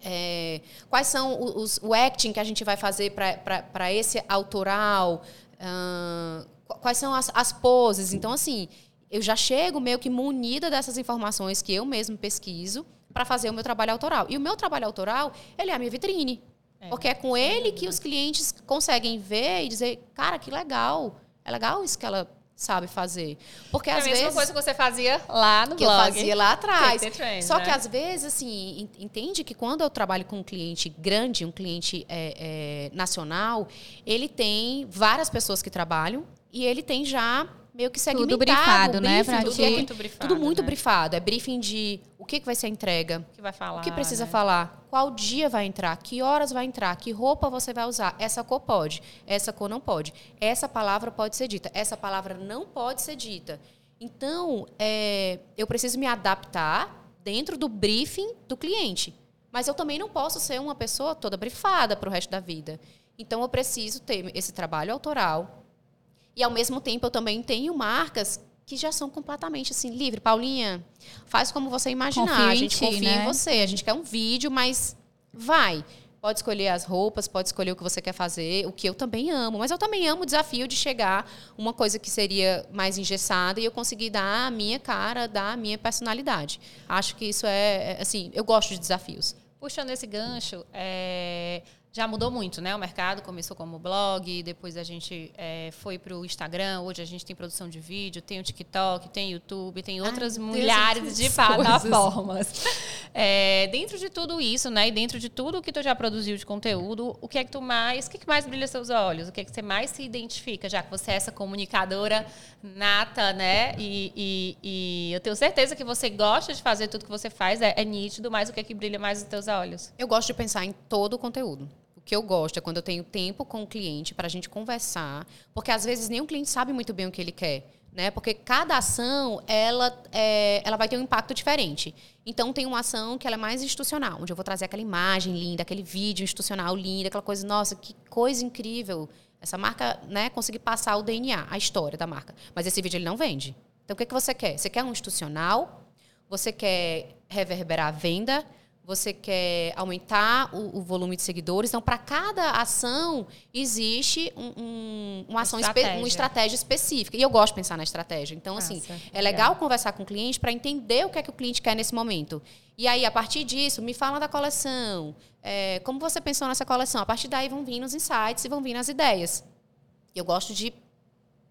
é, quais são os, o acting que a gente vai fazer para esse autoral? Uh, quais são as, as poses? Então, assim, eu já chego meio que munida dessas informações que eu mesmo pesquiso para fazer o meu trabalho autoral. E o meu trabalho autoral, ele é a minha vitrine. É, porque é com ele que os clientes conseguem ver e dizer, cara, que legal. É legal isso que ela sabe fazer. Porque é às a mesma vezes, coisa que você fazia lá no que blog. eu fazia lá atrás. Trend, Só né? que às vezes, assim, entende que quando eu trabalho com um cliente grande, um cliente é, é, nacional, ele tem várias pessoas que trabalham e ele tem já meio que segmentado. Tudo brifado, né? Briefing, tudo é muito brifado. Tudo muito né? brifado. É briefing de o que, que vai ser a entrega, que vai falar. o que precisa né? falar, qual dia vai entrar, que horas vai entrar, que roupa você vai usar. Essa cor pode, essa cor não pode. Essa palavra pode ser dita, essa palavra não pode ser dita. Então, é, eu preciso me adaptar dentro do briefing do cliente. Mas eu também não posso ser uma pessoa toda brifada para o resto da vida. Então, eu preciso ter esse trabalho autoral, e ao mesmo tempo eu também tenho marcas que já são completamente assim livre. Paulinha, faz como você imaginar. Confio a em gente ti, confia né? em você. A gente quer um vídeo, mas vai. Pode escolher as roupas, pode escolher o que você quer fazer, o que eu também amo. Mas eu também amo o desafio de chegar uma coisa que seria mais engessada e eu conseguir dar a minha cara, dar a minha personalidade. Acho que isso é, é assim, eu gosto de desafios. Puxando esse gancho, é, já mudou muito, né? O mercado começou como blog, depois a gente é, foi para o Instagram, hoje a gente tem produção de vídeo, tem o TikTok, tem YouTube, tem outras Deus, milhares de plataformas. <laughs> É, dentro de tudo isso, né? E dentro de tudo que tu já produziu de conteúdo, o que é que tu mais, o que, é que mais brilha seus olhos? O que é que você mais se identifica, já que você é essa comunicadora nata, né? E, e- e eu tenho certeza que você gosta de fazer tudo que você faz, é, é nítido, mas o que é que brilha mais nos teus olhos? Eu gosto de pensar em todo o conteúdo. Que eu gosto é quando eu tenho tempo com o cliente para a gente conversar, porque às vezes nem o cliente sabe muito bem o que ele quer, né? Porque cada ação ela é, ela vai ter um impacto diferente. Então tem uma ação que ela é mais institucional, onde eu vou trazer aquela imagem linda, aquele vídeo institucional lindo, aquela coisa, nossa, que coisa incrível. Essa marca, né, conseguir passar o DNA, a história da marca. Mas esse vídeo ele não vende. Então o que, que você quer? Você quer um institucional? Você quer reverberar a venda? Você quer aumentar o, o volume de seguidores? Então, para cada ação, existe um- um- uma ação, estratégia. uma estratégia específica. E eu gosto de pensar na estratégia. Então, assim, Massa, é legal. legal conversar com o cliente para entender o que é que o cliente quer nesse momento. E aí, a partir disso, me fala da coleção. É, como você pensou nessa coleção? A partir daí vão vir os insights e vão vir as ideias. Eu gosto de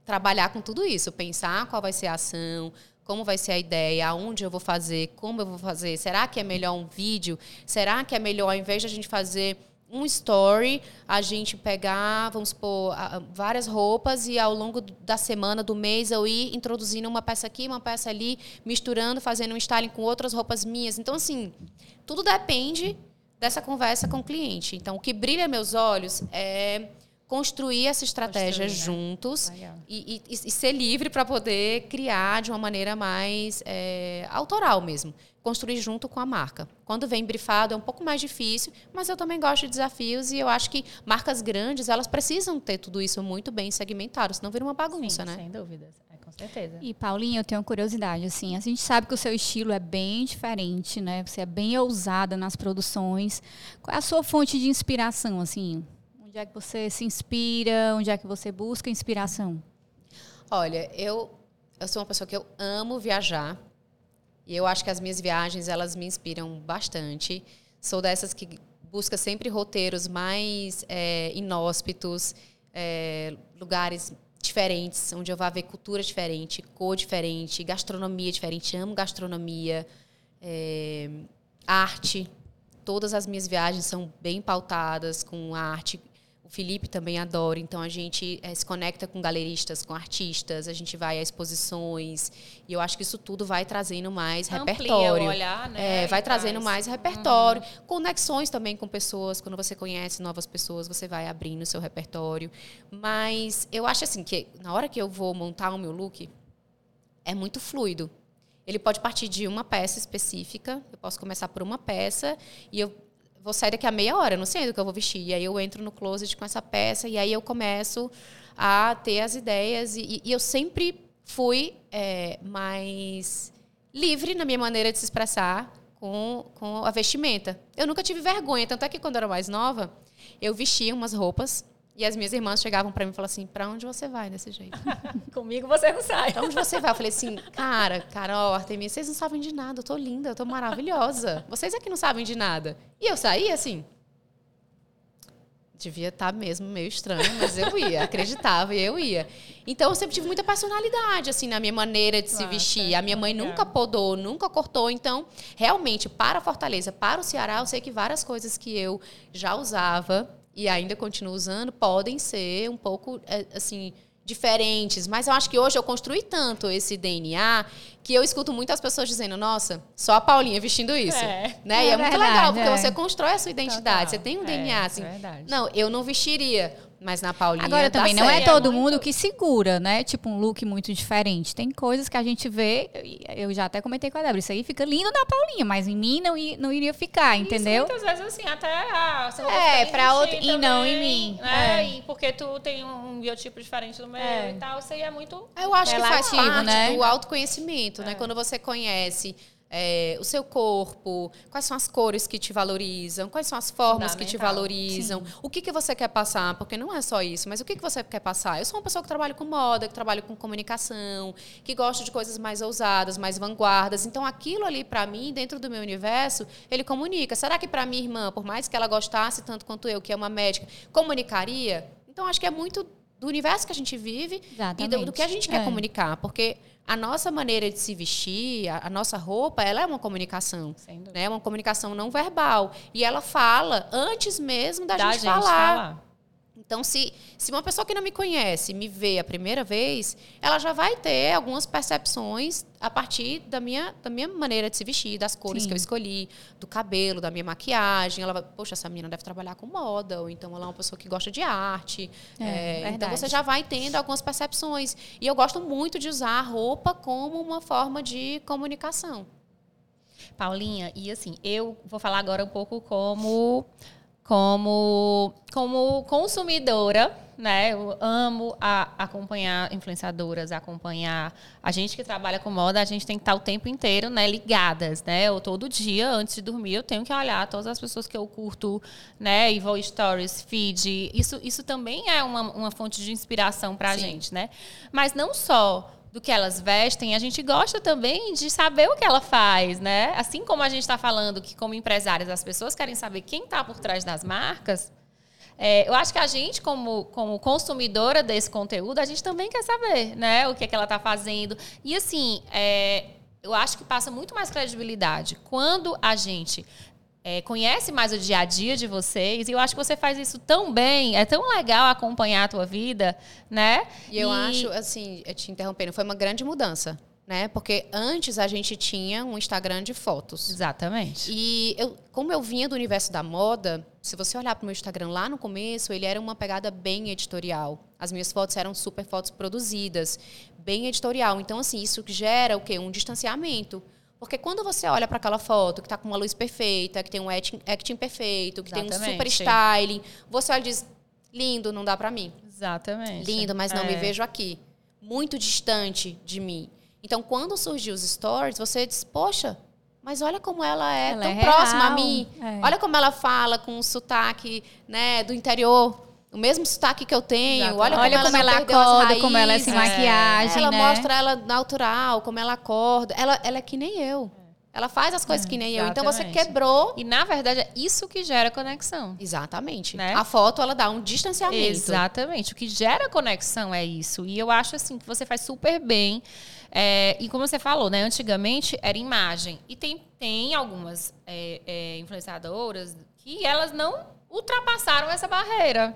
trabalhar com tudo isso, pensar qual vai ser a ação, como vai ser a ideia, aonde eu vou fazer, como eu vou fazer. Será que é melhor um vídeo? Será que é melhor, ao invés de a gente fazer um story, a gente pegar, vamos supor, várias roupas e ao longo da semana, do mês, eu ir introduzindo uma peça aqui, uma peça ali, misturando, fazendo um styling com outras roupas minhas. Então, assim, tudo depende dessa conversa com o cliente. Então, o que brilha meus olhos é construir essa estratégia Construir, né? juntos Legal. e, e- e ser livre para poder criar de uma maneira mais é, autoral mesmo. Construir junto com a marca. Quando vem brifado é um pouco mais difícil, mas eu também gosto de desafios e eu acho que marcas grandes elas precisam ter tudo isso muito bem segmentado, senão vira uma bagunça, Sim, né? Sem dúvidas. É, com certeza. E Paulinha, eu tenho uma curiosidade, assim, a gente sabe que o seu estilo é bem diferente, né? Você é bem ousada nas produções. Qual é a sua fonte de inspiração, assim? Onde é que você se inspira? Onde é que você busca inspiração? Olha, eu, eu sou uma pessoa que eu amo viajar. E eu acho que as minhas viagens, elas me inspiram bastante. Sou dessas que busca sempre roteiros mais é, inóspitos, é, lugares diferentes, onde eu vá ver cultura diferente, cor diferente, gastronomia diferente. Amo gastronomia. É, arte. Todas as minhas viagens são bem pautadas com arte. Felipe também adora, então a gente é, se conecta com galeristas, com artistas, a gente vai a exposições. E eu acho que isso tudo vai trazendo mais Amplia repertório. o olhar, né? É, vai trazendo traz. mais repertório, conexões também com pessoas. Quando você conhece novas pessoas, você vai abrindo o seu repertório. Mas eu acho assim que na hora que eu vou montar o meu look, é muito fluido. Ele pode partir de uma peça específica. Eu posso começar por uma peça e eu vou sair daqui a meia hora, não sei do que eu vou vestir. E aí eu entro no closet com essa peça e aí eu começo a ter as ideias. E, e eu sempre fui é, mais livre na minha maneira de se expressar com, com a vestimenta. Eu nunca tive vergonha, tanto é que quando eu era mais nova, eu vestia umas roupas e as minhas irmãs chegavam para mim e falavam assim: "Para onde você vai desse jeito?" <laughs> Comigo você não sai. Pra onde você vai? Eu falei assim, cara, Carol, Artemisia, vocês não sabem de nada. Eu tô linda, eu tô maravilhosa. Vocês é que não sabem de nada. E eu saí assim. Devia estar mesmo meio estranho, mas eu ia, acreditava e eu ia. Então eu sempre tive muita personalidade, assim, na minha maneira de se Nossa, vestir. A minha mãe legal. nunca podou, nunca cortou. Então, realmente, para Fortaleza, para o Ceará, eu sei que várias coisas que eu já usava e ainda continuo usando podem ser um pouco, é, assim, diferentes. Mas eu acho que hoje eu construí tanto esse DNA que eu escuto muitas pessoas dizendo, nossa, só a Paulinha vestindo isso. É. Né? e É é muito verdade, legal, porque é. você constrói a sua identidade. Total. Você tem um É, DNA, assim. é verdade. Não, eu não vestiria, mas na Paulinha Agora também não é todo muito- mundo que segura, né? Tipo um look muito diferente. Tem coisas que a gente vê, eu já até comentei com a Débora, isso aí fica lindo na Paulinha, mas em mim não, não iria ficar, entendeu? Isso, muitas vezes, assim, até ah, você É, em outro- e não em mim. Né? É. E porque tu tem um biotipo diferente do meu É. e tal, você é muito. Eu acho que faz Relativo, parte né? do autoconhecimento, né? Quando você conhece é, o seu corpo, quais são as cores que te valorizam, quais são as formas que te valorizam, o que, que você quer passar, porque não é só isso, mas o que, que você quer passar? Eu sou uma pessoa que trabalha com moda, que trabalha com comunicação, que gosta de coisas mais ousadas, mais vanguardas. Então, aquilo ali, para mim, dentro do meu universo, ele comunica. Será que para minha irmã, por mais que ela gostasse tanto quanto eu, que é uma médica, comunicaria? Então, acho que é muito do universo que a gente vive e Exatamente. do, do que a gente quer É. comunicar. Porque a nossa maneira de se vestir, a, a nossa roupa, ela é uma comunicação. Dúvida. Né? Uma comunicação não verbal. E ela fala antes mesmo da, Da gente, falar. falar. Então, se, se uma pessoa que não me conhece me vê a primeira vez, ela já vai ter algumas percepções a partir da minha, da minha maneira de se vestir, das cores Sim. que eu escolhi, do cabelo, da minha maquiagem. Ela vai, poxa, essa menina deve trabalhar com moda, ou então ela é uma pessoa que gosta de arte. É, É, então, você já vai tendo algumas percepções. E eu gosto muito de usar a roupa como uma forma de comunicação. Paulinha, e assim, eu vou falar agora um pouco como como como consumidora, né? Eu amo a- acompanhar influenciadoras, acompanhar a gente que trabalha com moda, a gente tem que estar o tempo inteiro, né, ligadas, né? Eu todo dia antes de dormir eu tenho que olhar todas as pessoas que eu curto, né, e vou stories, feed. Isso isso também é uma, uma fonte de inspiração para a gente, né? Mas não só do que elas vestem, a gente gosta também de saber o que ela faz, né? Assim como a gente está falando que, como empresárias, as pessoas querem saber quem está por trás das marcas, é, eu acho que a gente, como, como consumidora desse conteúdo, a gente também quer saber, né? O que, é que ela está fazendo. E assim, é, eu acho que passa muito mais credibilidade quando a gente é, conhece mais o dia a dia de vocês. E eu acho que você faz isso tão bem, é tão legal acompanhar a tua vida, né? E eu acho, assim, te interrompendo, foi uma grande mudança. Né? Porque antes a gente tinha um Instagram de fotos. Exatamente. E eu, como eu vinha do universo da moda, se você olhar para o meu Instagram lá no começo, ele era uma pegada bem editorial. As minhas fotos eram super fotos produzidas, bem editorial. Então, assim, isso gera o quê? Um distanciamento. Porque quando você olha para aquela foto que está com uma luz perfeita, que tem um acting, acting perfeito, que tem um Exatamente. super styling, você olha e diz, lindo, não dá para mim. Exatamente. Lindo, mas não É. me vejo aqui. Muito distante de mim. Então, quando surgiu os stories, você diz, poxa, mas olha como ela é Ela tão é próxima a mim. É. Olha como ela fala com um sotaque né, do interior. O mesmo sotaque que eu tenho. Exatamente. Olha como Olha ela, como ela perdeu as acorda, como ela é sem maquiagem, Ela né? mostra ela natural, como ela acorda. Ela, ela é que nem eu. Ela faz as coisas que nem eu. Então, você exatamente. quebrou... E, na verdade, é isso que gera conexão. Exatamente. Né? A foto, ela dá um distanciamento. Exatamente. O que gera conexão é isso. E eu acho assim que você faz super bem. É, e como você falou, né? Antigamente era imagem. E tem, tem algumas é, é, influenciadoras que elas não ultrapassaram essa barreira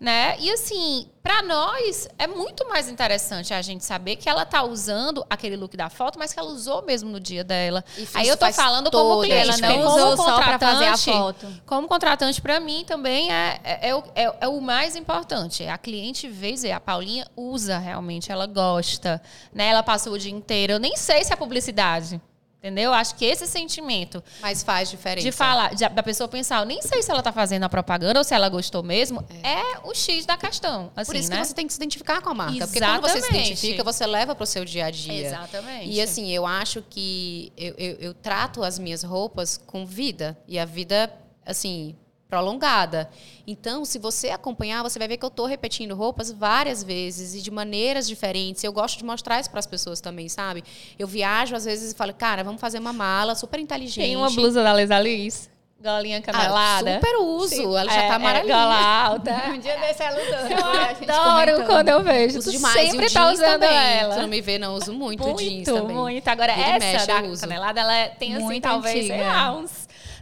né? E assim, para nós é muito mais interessante a gente saber que ela tá usando aquele look da foto, mas que ela usou mesmo no dia dela. Aí eu tô falando como cliente, ela não usou só para fazer a foto. Como contratante para mim também é, é, é, é, é, o mais importante. A cliente vê dizer, a Paulinha usa realmente, ela gosta, né? Ela passou o dia inteiro. Eu nem sei se é publicidade. Entendeu? Acho que esse sentimento. Mas faz diferença. De falar, de, da pessoa pensar, eu nem sei se ela está fazendo a propaganda ou se ela gostou mesmo, é, é o X da questão. Assim, Por isso né? que você tem que se identificar com a marca. Exatamente. Porque quando você se identifica, você leva para o seu dia a dia. Exatamente. E assim, eu acho que eu, eu, eu trato as minhas roupas com vida. E a vida, assim, prolongada. Então, se você acompanhar, você vai ver que eu estou repetindo roupas várias vezes e de maneiras diferentes. Eu gosto de mostrar isso para as pessoas também, sabe? Eu viajo às vezes e falo, cara, vamos fazer uma mala super inteligente. Tem uma blusa da Lesa Liz. Golinha canelada. Ah, super uso. Sim. Ela já é, tá maravilhosa. É, gola alta. <laughs> um dia desse ela usando. Eu <laughs> adoro quando eu vejo. Uso tu demais. sempre tá usando também. ela. Tu não me vê, não. Uso muito, muito jeans também. Muito, Agora, Vira essa mexe, canelada, ela tem assim, muito talvez, sei lá, uns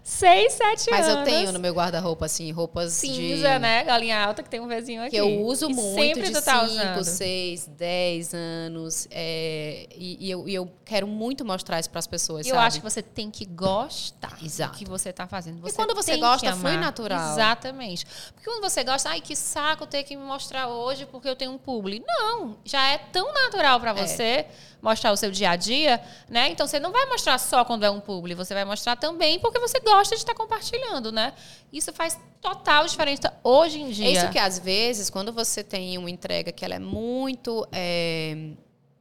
seis, sete Mas anos. Mas eu tenho no meu guarda-roupa, assim, roupas Cinza, de... né? Galinha alta, que tem um vizinho aqui. Que eu uso muito, sempre de tá cinco, seis, dez anos. É, e, e, eu, e, eu, quero muito mostrar isso para as pessoas, Eu sabe? acho que você tem que gostar Exato. do que você está fazendo. Você e quando você gosta, foi natural. Exatamente. Porque quando você gosta, ai, que saco ter que me mostrar hoje porque eu tenho um publi. Não, já é tão natural para é. você é. Mostrar o seu dia a dia, né? Então você não vai mostrar só quando é um publi, você vai mostrar também porque você gosta de estar compartilhando, né? Isso faz total diferença hoje em dia. É isso que às vezes, quando você tem uma entrega que ela é muito. É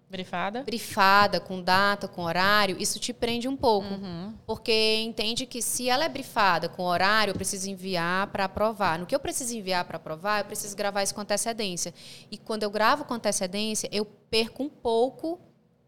Brifada? Brifada, com data, com horário, isso te prende um pouco. Uhum. Porque entende que se ela é brifada com horário, eu preciso enviar para aprovar. No que eu preciso enviar para aprovar, eu preciso gravar isso com antecedência. E quando eu gravo com antecedência, eu perco um pouco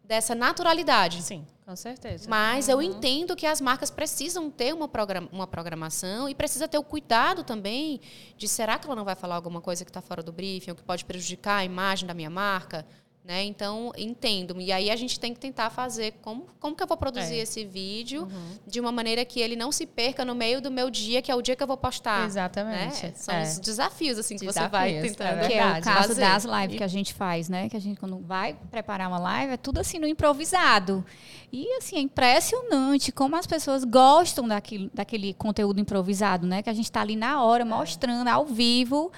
dessa naturalidade. Sim, com certeza. Mas uhum. eu entendo que as marcas precisam ter uma, program uma programação e precisa ter o cuidado também de será que ela não vai falar alguma coisa que está fora do briefing, ou que pode prejudicar a imagem da minha marca? Né? Então, entendo. E aí a gente tem que tentar fazer como, como que eu vou produzir é. esse vídeo uhum. de uma maneira que ele não se perca no meio do meu dia, que é o dia que eu vou postar. Exatamente. Né? São é. os desafios assim que desafios, você vai é tentando. É que é o caso fazer. das lives que a gente faz, né? Que a gente, quando vai preparar uma live, é tudo assim no improvisado. E assim, é impressionante como as pessoas gostam daquele, daquele conteúdo improvisado, né? Que a gente está ali na hora, é. mostrando ao vivo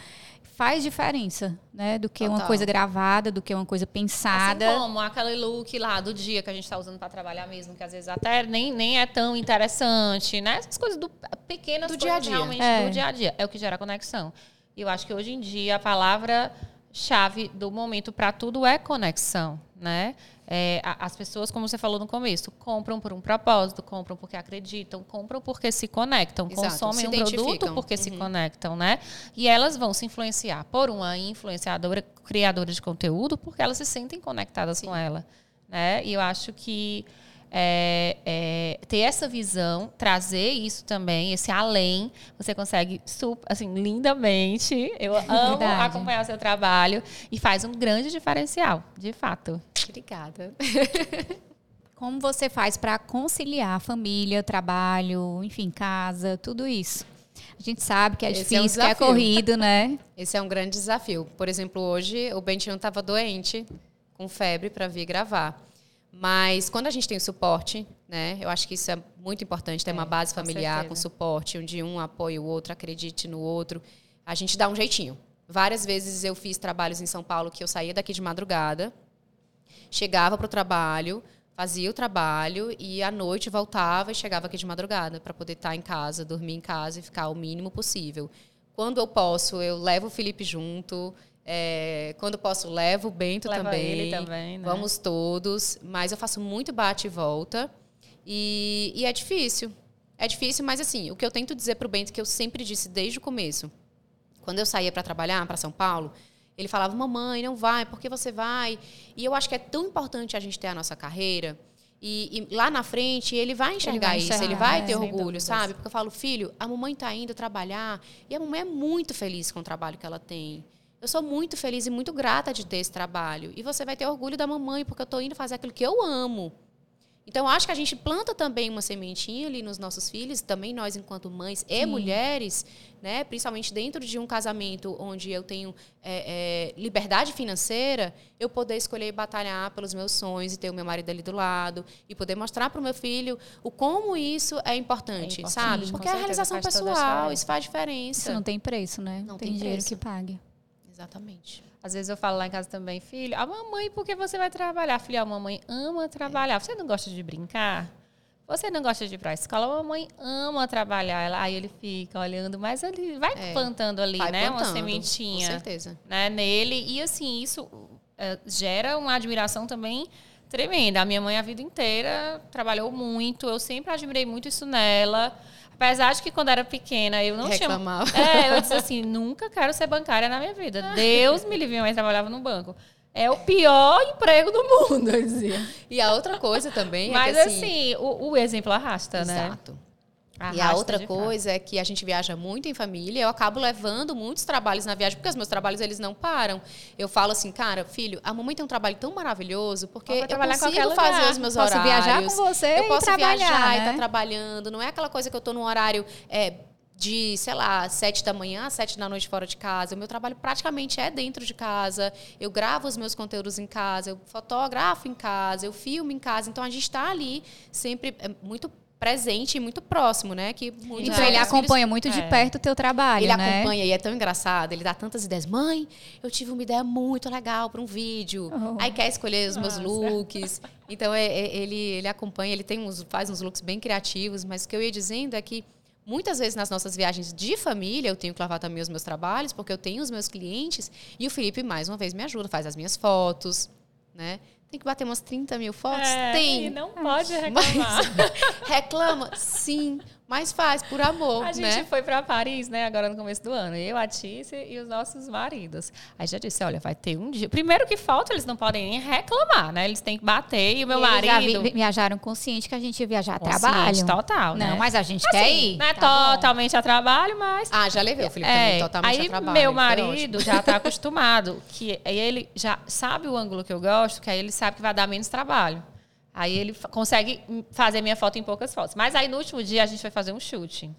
faz diferença, né? Do que Total. uma coisa gravada, do que uma coisa pensada. Assim como aquele look lá do dia que a gente está usando para trabalhar mesmo, que às vezes até nem, nem é tão interessante, né? Essas coisas do, pequenas do dia a dia. realmente é. do dia a dia. É o que gera conexão. E eu acho que hoje em dia a palavra chave do momento para tudo é conexão, né? É, as pessoas, como você falou no começo, compram por um propósito, compram porque acreditam, compram porque se conectam, Exato, consomem se um produto porque uhum. se conectam, né? E elas vão se influenciar por uma influenciadora, criadora de conteúdo, porque elas se sentem conectadas Sim. com ela, né? E eu acho que é, é, ter essa visão, trazer isso também, esse além, você consegue, super, assim, lindamente. Eu <laughs> amo Verdade. acompanhar o seu trabalho e faz um grande diferencial, de fato. Obrigada. <laughs> Como você faz para conciliar família, trabalho, enfim, casa, tudo isso? A gente sabe que é Esse difícil, é um que é corrido, né? <laughs> Esse é um grande desafio. Por exemplo, hoje o Bentinho estava doente, com febre, para vir gravar. Mas quando a gente tem o suporte, né? Eu acho que isso é muito importante, ter é, uma base familiar com, com, suporte, onde um apoia o outro, acredite no outro. A gente dá um jeitinho. Várias vezes eu fiz trabalhos em São Paulo que eu saía daqui de madrugada, chegava para o trabalho, fazia o trabalho e à noite voltava e chegava aqui de madrugada para poder estar em casa, dormir em casa e ficar o mínimo possível. Quando eu posso, eu levo o Felipe junto. É, quando posso, levo o Bento Leva também. Ele também né? Vamos todos. Mas eu faço muito bate e volta. E, e é difícil. É difícil, mas assim, o que eu tento dizer para o Bento, que eu sempre disse desde o começo, quando eu saía para trabalhar para São Paulo, ele falava: Mamãe, não vai, por que você vai? E eu acho que é tão importante a gente ter a nossa carreira. E, e lá na frente ele vai enxergar, ele vai enxergar isso, ele vai é, ter orgulho, sabe? Porque eu falo, filho, a mamãe está indo trabalhar e a mamãe é muito feliz com o trabalho que ela tem. Eu sou muito feliz e muito grata de ter esse trabalho. E você vai ter orgulho da mamãe, porque eu estou indo fazer aquilo que eu amo. Então, acho que a gente planta também uma sementinha ali nos nossos filhos, também nós, enquanto mães e Sim. mulheres, né? principalmente dentro de um casamento onde eu tenho é, é, liberdade financeira, eu poder escolher e batalhar pelos meus sonhos e ter o meu marido ali do lado e poder mostrar para o meu filho o como isso é importante, é importante sabe? Porque é a realização pessoal, isso faz diferença. Isso não tem preço, né? Não tem, tem dinheiro que pague. Exatamente. Às vezes eu falo lá em casa também, filho, a mamãe, por que você vai trabalhar? Filho, a mamãe ama trabalhar. Você não gosta de brincar? Você não gosta de ir para a escola? A mamãe ama trabalhar. Aí ele fica olhando, mas ele vai é, plantando ali, vai né? Plantando, uma sementinha. Com certeza. Né, nele. E assim, isso é, gera uma admiração também tremenda. A minha mãe a vida inteira trabalhou muito. Eu sempre admirei muito isso nela. Apesar de que quando era pequena eu não Reclamava. tinha. É, eu disse assim: nunca quero ser bancária na minha vida. Deus me livre, minha mãe trabalhava no banco. É o pior emprego do mundo, eu dizia. E a outra coisa também Mas, é que, assim, assim o, o, exemplo arrasta, exato. né? Exato. Arrasta e a outra coisa fato. é que a gente viaja muito em família. Eu acabo levando muitos trabalhos na viagem, porque os meus trabalhos eles não param. Eu falo assim, cara, filho, a mamãe tem um trabalho tão maravilhoso, porque eu consigo fazer os meus posso horários. viajar com você Eu posso viajar né? e estar tá trabalhando. Não é aquela coisa que eu estou num horário é, de, sei lá, sete da manhã às sete da noite fora de casa. O meu trabalho praticamente é dentro de casa. Eu gravo os meus conteúdos em casa, eu fotografo em casa, eu filmo em casa. Então a gente está ali sempre é, muito presente e muito próximo, né? Que então ele acompanha filhos... muito de é. perto o teu trabalho, ele né? acompanha e é tão engraçado. Ele dá tantas ideias. Mãe, eu tive uma ideia muito legal para um vídeo. Oh. Aí quer escolher os Nossa. meus looks. Então é, é, ele ele acompanha, ele tem uns faz uns looks bem criativos. Mas o que eu ia dizendo é que Muitas vezes nas nossas viagens de família, eu tenho que lavar também os meus trabalhos, porque eu tenho os meus clientes, e o Felipe, mais uma vez, me ajuda, faz as minhas fotos, né? Tem que bater umas 30 mil fotos? É, tem. E não pode reclamar. Mas, <laughs> reclama? Sim. Mas faz, por amor, A né? gente foi para Paris, né, agora no começo do ano. Eu, a Tice e os nossos maridos. Aí já disse, olha, vai ter um dia... Primeiro que falta, eles não podem nem reclamar, né? Eles têm que bater. E o meu e marido... já viajaram consciente que a gente ia viajar a trabalho. total, né? Não, mas a gente assim, quer ir. Não é tá totalmente bom. a trabalho, mas... Ah, já levei o Felipe é, também, totalmente aí a trabalho. meu marido já está <laughs> acostumado. que ele já sabe o ângulo que eu gosto, que aí ele sabe que vai dar menos trabalho. Aí ele consegue fazer minha foto em poucas fotos. Mas aí no último dia a gente vai fazer um shooting.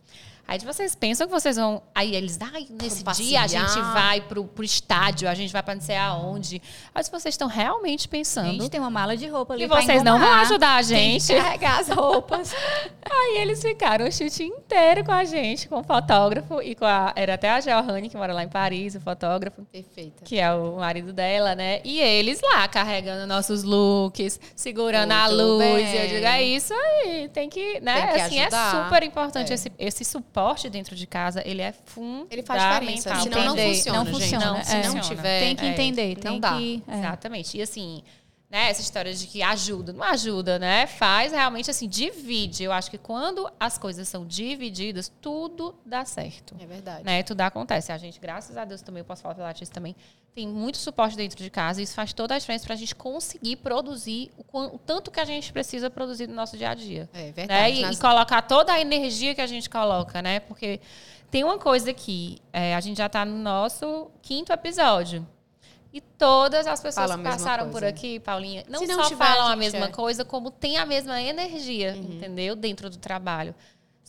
Aí vocês pensam que vocês vão. Aí eles, ai, nesse dia a gente vai pro, pro estádio, a gente vai para não sei aonde. Aí vocês estão realmente pensando. A gente tem uma mala de roupa ali. E vocês não vão ajudar a gente. Tem carregar as roupas. <laughs> aí eles ficaram o chute inteiro com a gente, com o fotógrafo e com a. Era até a Johanne, que mora lá em Paris, o fotógrafo. Perfeita. Que é o marido dela, né? E eles lá carregando nossos looks, segurando Muito a luz. Bem. E eu digo, é isso aí, tem que. Né? Tem que assim, é ajudar. é super importante é. esse, esse suporte suporte dentro de casa, ele é fundamental. Ele faz diferença. Senão não funciona, não funciona. Gente. Se não tiver... Tem que entender, é, tem não dá. Que, é. Exatamente. E assim, né, essa história de que ajuda, não ajuda, né? Faz realmente assim, divide. Eu acho que quando as coisas são divididas, tudo dá certo. É verdade. Né? Tudo acontece. A gente, graças a Deus, também, eu posso falar pela Lattes também, tem muito suporte dentro de casa e isso faz toda a diferença para a gente conseguir produzir o, o, tanto que a gente precisa produzir no nosso dia a dia. É né? verdade. Né? E, nas... e, colocar toda a energia que a gente coloca, né? Porque tem uma coisa aqui, é, a gente já está no nosso quinto episódio. E todas as pessoas que passaram por aqui, Paulinha, não, não só falam a, a mesma é. coisa, como tem a mesma energia, uhum. entendeu? Dentro do trabalho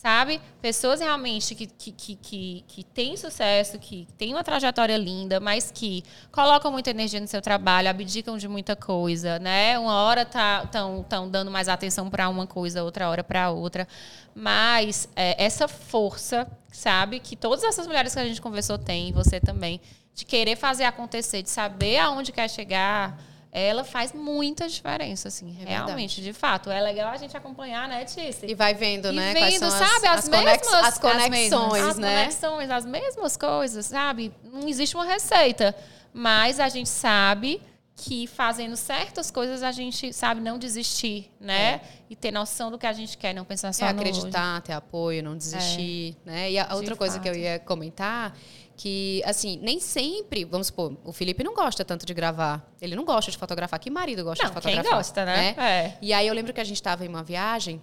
sabe? Pessoas realmente que, que, que, que, que têm sucesso, que têm uma trajetória linda, mas que colocam muita energia no seu trabalho, abdicam de muita coisa, né? Uma hora estão tá, tão dando mais atenção para uma coisa, outra hora para outra. Mas é, essa força, sabe? Que todas essas mulheres que a gente conversou têm, você também, de querer fazer acontecer, de saber aonde quer chegar ela faz muita diferença, assim, é realmente, de fato. É legal a gente acompanhar, né, Tice? E vai vendo, e né? Vendo, sabe, as, as, mesmas as conexões, as né? conexões, as mesmas coisas, sabe? Não existe uma receita, mas a gente sabe que fazendo certas coisas a gente sabe não desistir, né? É. E ter noção do que a gente quer, não pensar só é no acreditar, ter apoio, não desistir, é. né? E a outra coisa que eu ia comentar que, assim, nem sempre, vamos supor, o Felipe não gosta tanto de gravar. Ele não gosta de fotografar. Que marido gosta não, de fotografar? Quem gosta, né? né? É. E aí eu lembro que a gente estava em uma viagem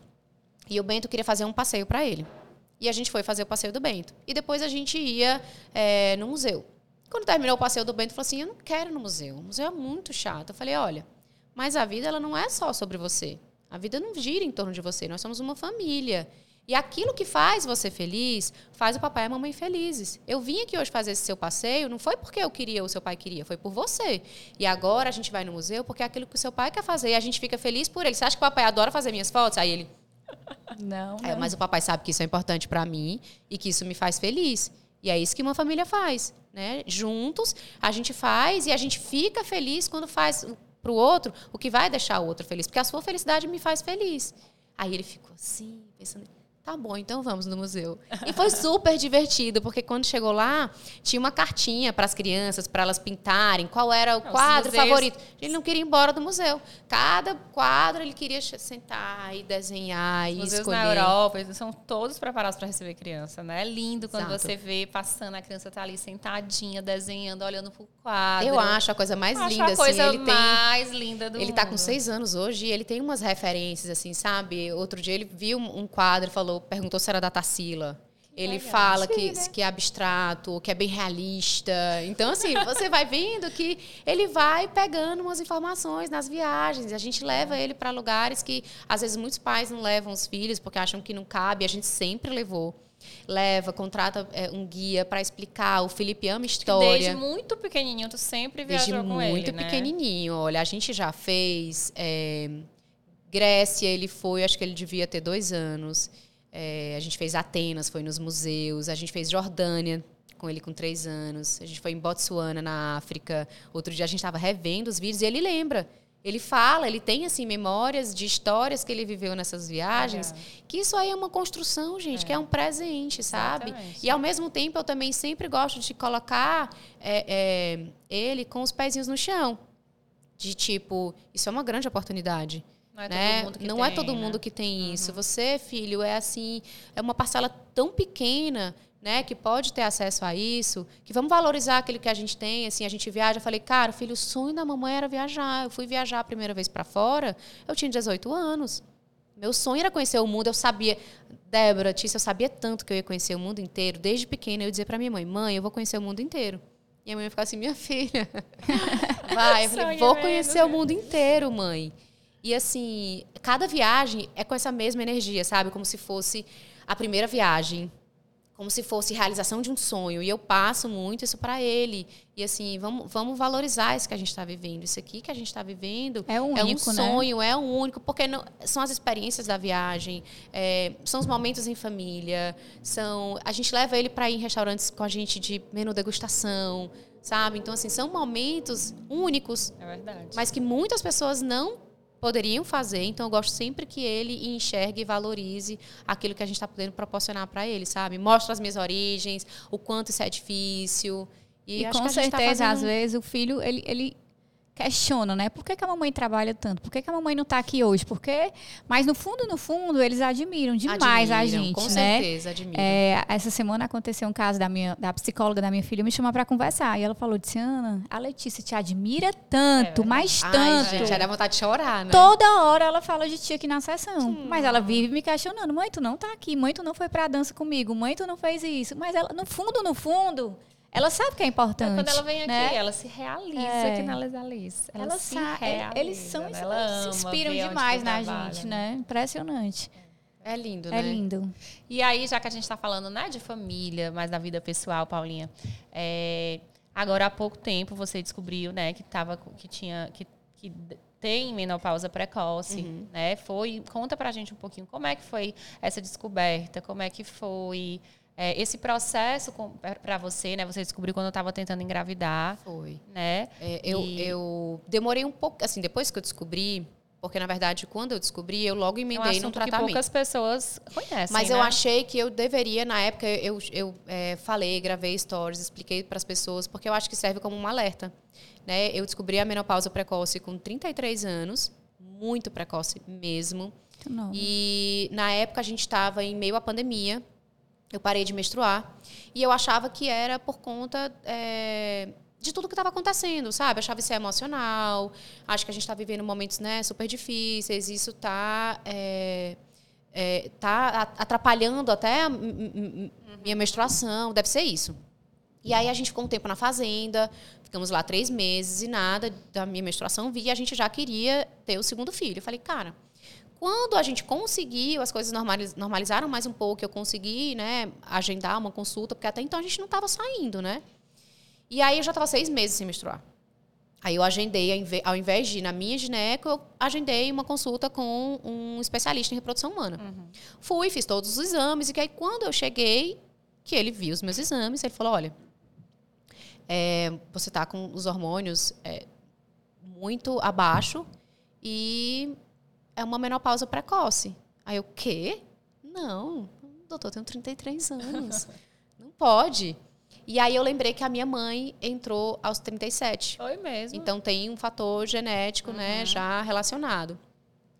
e o Bento queria fazer um passeio para ele. E a gente foi fazer o passeio do Bento. E depois a gente ia é, no museu. Quando terminou o passeio do Bento, falou assim: Eu não quero ir no museu. O museu é muito chato. Eu falei: Olha, mas a vida ela não é só sobre você. A vida não gira em torno de você. Nós somos uma família. E aquilo que faz você feliz, faz o papai e a mamãe felizes. Eu vim aqui hoje fazer esse seu passeio, não foi porque eu queria ou o seu pai queria, foi por você. E agora a gente vai no museu porque é aquilo que o seu pai quer fazer e a gente fica feliz por ele. Você acha que o papai adora fazer minhas fotos? Aí ele. Não. É, não. mas o papai sabe que isso é importante para mim e que isso me faz feliz. E é isso que uma família faz, né? Juntos a gente faz e a gente fica feliz quando faz para o outro o que vai deixar o outro feliz, porque a sua felicidade me faz feliz. Aí ele ficou assim, pensando, Tá bom, então vamos no museu. E foi super divertido, porque quando chegou lá, tinha uma cartinha para as crianças, para elas pintarem qual era o Não, quadro museus- favorito. Ele não queria ir embora do museu. Cada quadro ele queria sentar e desenhar e Os museus escolher. na Europa, são todos preparados para receber criança, né? É lindo quando Exato. você vê passando, a criança tá ali sentadinha, desenhando, olhando pro quadro. Eu acho a coisa mais linda, a coisa assim. Ele tem mais linda do Ele mundo. tá com seis anos hoje e ele tem umas referências, assim, sabe? Outro dia ele viu um quadro e falou, perguntou se era da Tarsila. Ele legal. fala que, né? que é abstrato, que é bem realista. Então, assim, você vai vendo que ele vai pegando umas informações nas viagens. A gente leva ele para lugares que, às vezes, muitos pais não levam os filhos porque acham que não cabe. A gente sempre levou. Leva, contrata é, um guia para explicar. O Felipe ama história. Desde muito pequenininho, tu sempre Desde viajou com muito ele, né? pequenininho. Olha, a gente já fez é, Grécia, ele foi, acho que ele devia ter dois anos. É, a gente fez Atenas, foi nos museus. A gente fez Jordânia com ele com três anos. A gente foi em Botsuana, na África. Outro dia a gente estava revendo os vídeos e ele lembra. Ele fala, ele tem assim memórias de histórias que ele viveu nessas viagens. Legal. Que isso aí é uma construção, gente, que é um presente, sabe? Exatamente. E ao mesmo tempo eu também sempre gosto de colocar é, é, ele com os pezinhos no chão. De tipo, isso é uma grande oportunidade. Não é né? todo mundo que Não tem, é todo né? mundo que tem isso. Você, filho, é assim, é uma parcela tão pequena, né, que pode ter acesso a isso, que vamos valorizar aquilo que a gente tem, assim, a gente viaja, eu falei, cara, filho, o sonho da mamãe era viajar. Eu fui viajar a primeira vez para fora, eu tinha 18 anos. Meu sonho era conhecer o mundo, eu sabia, Débora, Tícia, eu sabia tanto que eu ia conhecer o mundo inteiro, desde pequena eu ia dizer para minha mãe, mãe, eu vou conhecer o mundo inteiro. E a mãe ia ficar assim, minha filha, <laughs> vai. Eu falei, vou mesmo. conhecer o mundo inteiro, mãe. E assim, cada viagem é com essa mesma energia, sabe? Como se fosse a primeira viagem, como se fosse realização de um sonho. E eu passo muito isso para ele. E assim, vamos, vamos valorizar isso que a gente está vivendo. Isso aqui que a gente está vivendo É é um único, né? sonho, é um único, porque não- são as experiências da viagem, é, são os momentos em família, são a gente leva ele para ir em restaurantes com a gente de menu degustação, sabe? Então assim, são momentos únicos É verdade. mas que muitas pessoas não poderiam fazer. Então, eu gosto sempre que ele enxergue e valorize aquilo que a gente está podendo proporcionar para ele, sabe? Mostra as minhas origens, o quanto isso é difícil. E, E, com tá certeza, às fazendo- vezes, o filho, ele, ele questiona, né? Por que, que a mamãe trabalha tanto? Por que, que a mamãe não está aqui hoje? Porque, mas no fundo, no fundo, eles admiram demais a Admiram, gente, Com né? certeza, admiro. É, essa semana aconteceu um caso da minha da psicóloga da minha filha me chamar para conversar e ela falou disse Ana a Letícia te admira tanto É mas Ai, tanto gente, já dá vontade de chorar, né? toda hora ela fala de ti aqui na sessão mas ela vive me questionando mãe tu não tá aqui mãe tu não foi pra dança comigo mãe tu não fez isso mas ela no fundo no fundo ela sabe que é importante Quando ela vem aqui, né? ela se realiza É. aqui na Lisa Alice. Ela, ela se sa- realiza. eles são né? eles se inspiram demais na trabalha, gente né impressionante É lindo, é né? lindo E aí, já que a gente está falando né, de família, mas da vida pessoal, Paulinha, é, agora há pouco tempo você descobriu né, que, tava, que tinha. Que, que tem menopausa precoce, Uhum. né? Foi, conta pra gente um pouquinho como é que foi essa descoberta, como é que foi é, esse processo para você, né? Você descobriu quando eu estava tentando engravidar, Foi. né? É, eu, E- eu demorei um pouco, assim, depois que eu descobri, porque na verdade, quando eu descobri, eu logo É um emendei no assunto que tratamento. poucas pessoas conhecem, Mas né? eu achei que eu deveria, na época, eu, eu é, falei, gravei stories, expliquei para as pessoas, porque eu acho que serve como um alerta. Né? Eu descobri a menopausa precoce com 33 anos, muito precoce mesmo. Nova. E na época a gente estava em meio à pandemia, eu parei de menstruar, e eu achava que era por conta. é, de tudo que estava acontecendo, sabe? Eu achava isso é emocional. Acho que a gente está vivendo momentos né, super difíceis. Isso está tá a- atrapalhando até a minha menstruação. Deve ser isso. E aí a gente ficou um tempo na fazenda, ficamos lá três meses e nada da minha menstruação vi, e a gente já queria ter o segundo filho. Eu falei, cara, quando a gente conseguiu, as coisas normalizaram mais um pouco, eu consegui, né, agendar uma consulta, porque até então a gente não estava saindo, né? E aí eu já estava seis meses sem menstruar. Aí eu agendei, ao invés de ir na minha gineco, eu agendei uma consulta com um especialista em reprodução humana. Uhum. Fui, fiz todos os exames, e que aí quando eu cheguei, que ele viu os meus exames, ele falou, olha, é, você está com os hormônios é, muito abaixo e é uma menopausa precoce. Aí eu, quê? Não, doutor, eu tenho 33 anos. Não pode. E aí eu lembrei que a minha mãe entrou aos 37. Foi mesmo. Então tem um fator genético, né, uhum. né, já relacionado.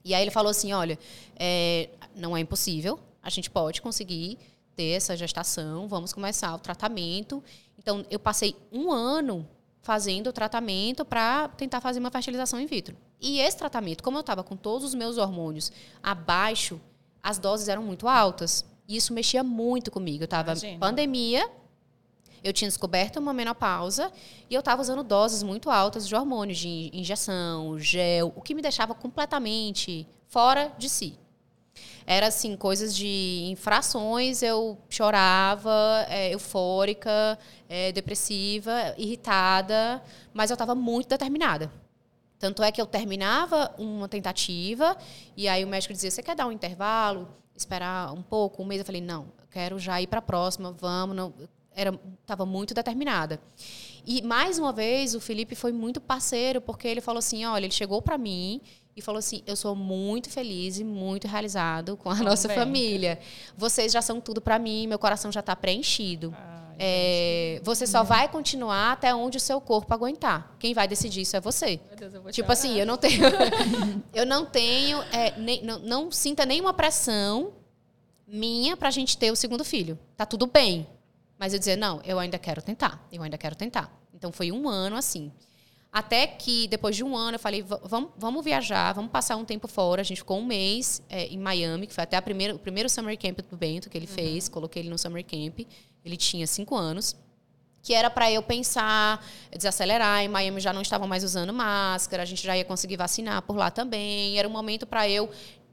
E aí ele falou assim, olha, é, não é impossível, a gente pode conseguir ter essa gestação, vamos começar o tratamento. Então eu passei um ano fazendo o tratamento para tentar fazer uma fertilização in vitro. E esse tratamento, como eu estava com todos os meus hormônios abaixo, as doses eram muito altas. E isso mexia muito comigo. Eu estava pandemia, eu tinha descoberto uma menopausa e eu estava usando doses muito altas de hormônios, de injeção, gel, o que me deixava completamente fora de si. Era assim, coisas de infrações, eu chorava, é, eufórica, é, depressiva, irritada, mas eu estava muito determinada. Tanto é que eu terminava uma tentativa e aí o médico dizia: Você quer dar um intervalo? Esperar um pouco, um mês? Eu falei: Não, quero já ir para a próxima, vamos. Não. Era, estava muito determinada. E mais uma vez o Felipe foi muito parceiro porque ele falou assim: Olha, ele chegou para mim e falou assim: Eu sou muito feliz e muito realizado com a nossa família. Vocês já são tudo para mim, meu coração já está preenchido. Ah. É, você só vai continuar até onde o seu corpo aguentar. Quem vai decidir isso é você. Deus, tipo assim, eu não tenho, <laughs> eu não tenho, é, nem, não, não, sinta nenhuma pressão minha para a gente ter o segundo filho. Tá tudo bem, mas eu dizer não, eu ainda quero tentar, eu ainda quero tentar. Então foi um ano assim. Até que, depois de um ano, eu falei, vamos, vamos viajar, vamos passar um tempo fora. A gente ficou um mês é, em Miami, que foi até primeira, o primeiro summer camp do Bento que ele uhum. fez. Coloquei ele no summer camp. Ele tinha cinco anos. Que era para eu pensar, desacelerar. Em Miami já não estavam mais usando máscara, a gente já ia conseguir vacinar por lá também. Era um momento para eu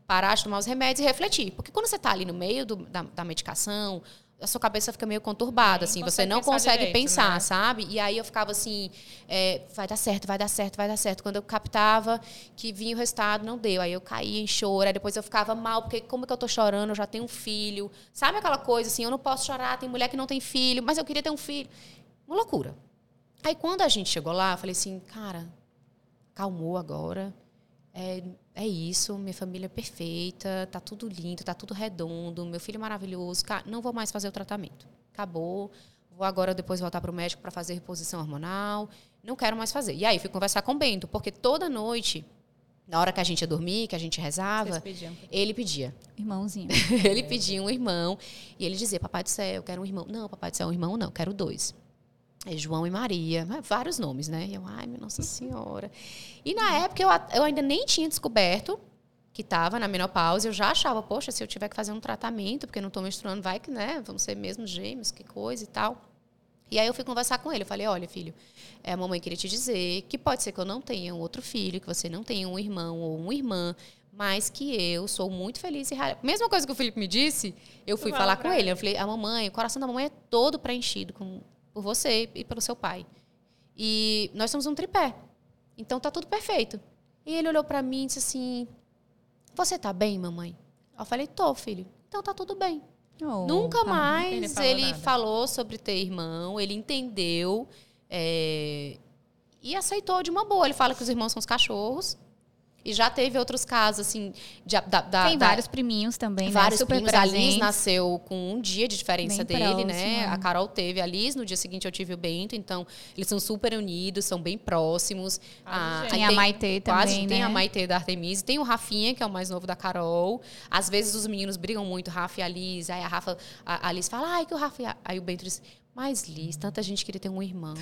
parar de tomar os remédios e refletir. Porque quando você está ali no meio do, da, da medicação, a sua cabeça fica meio conturbada, assim, você não consegue direito, pensar, né? sabe? E aí eu ficava assim, é, vai dar certo, vai dar certo, vai dar certo. Quando eu captava que vinha o resultado, não deu. Aí eu caía em choro, aí depois eu ficava mal, porque como que eu tô chorando? Eu já tenho um filho. Sabe aquela coisa assim, eu não posso chorar, tem mulher que não tem filho, mas eu queria ter um filho. Uma loucura. Aí quando a gente chegou lá, eu falei assim, cara, calmou agora. É, é isso, minha família é perfeita, tá tudo lindo, tá tudo redondo, meu filho é maravilhoso, não vou mais fazer o tratamento. Acabou. Vou agora depois voltar para o médico para fazer reposição hormonal. Não quero mais fazer. E aí fui conversar com o Bento, porque toda noite na hora que a gente ia dormir, que a gente rezava, ele pedia. Irmãozinho. <laughs> ele pedia um irmão. E ele dizia, papai do céu, eu quero um irmão. Não, papai do céu, um irmão não, quero dois. É João e Maria, vários nomes, né? E eu, ai, minha Nossa Senhora. E na época eu, eu ainda nem tinha descoberto que estava na menopausa, eu já achava, poxa, se eu tiver que fazer um tratamento, porque não estou menstruando, vai que, né, vamos ser mesmo gêmeos, que coisa e tal. E aí eu fui conversar com ele, eu falei, olha, filho, é, a mamãe queria te dizer que pode ser que eu não tenha um outro filho, que você não tenha um irmão ou uma irmã, mas que eu sou muito feliz e realizada. Mesma coisa que o Felipe me disse, eu fui falar com ele. Eu falei, a mamãe, o coração da mamãe é todo preenchido com por você e pelo seu pai. E nós somos um tripé. Então tá tudo perfeito. E ele olhou para mim e disse assim: Você tá bem, mamãe? Eu falei: Tô, filho. Então tá tudo bem. Oh, Nunca tá. mais ele, falou, ele falou, sobre ter irmão, ele entendeu é, e aceitou de uma boa. Ele fala que os irmãos são os cachorros. E já teve outros casos, assim, de, da, da, Tem vários priminhos também, né? vários né? Presentes. A Liz nasceu com um dia de diferença bem dele, próximo. né? A Carol teve a Liz, no dia seguinte eu tive o Bento, então eles são super unidos, são bem próximos. Ah, tem, tem a Maitê também, quase, né? Tem a Maitê da Artemise, tem o Rafinha, que é o mais novo da Carol. Às vezes os meninos brigam muito, Rafa e a Liz. Aí a Rafa, a, a Liz fala, ai, que o Rafa... Aí o Bento diz, mas Liz, tanta gente queria ter um irmão. <laughs>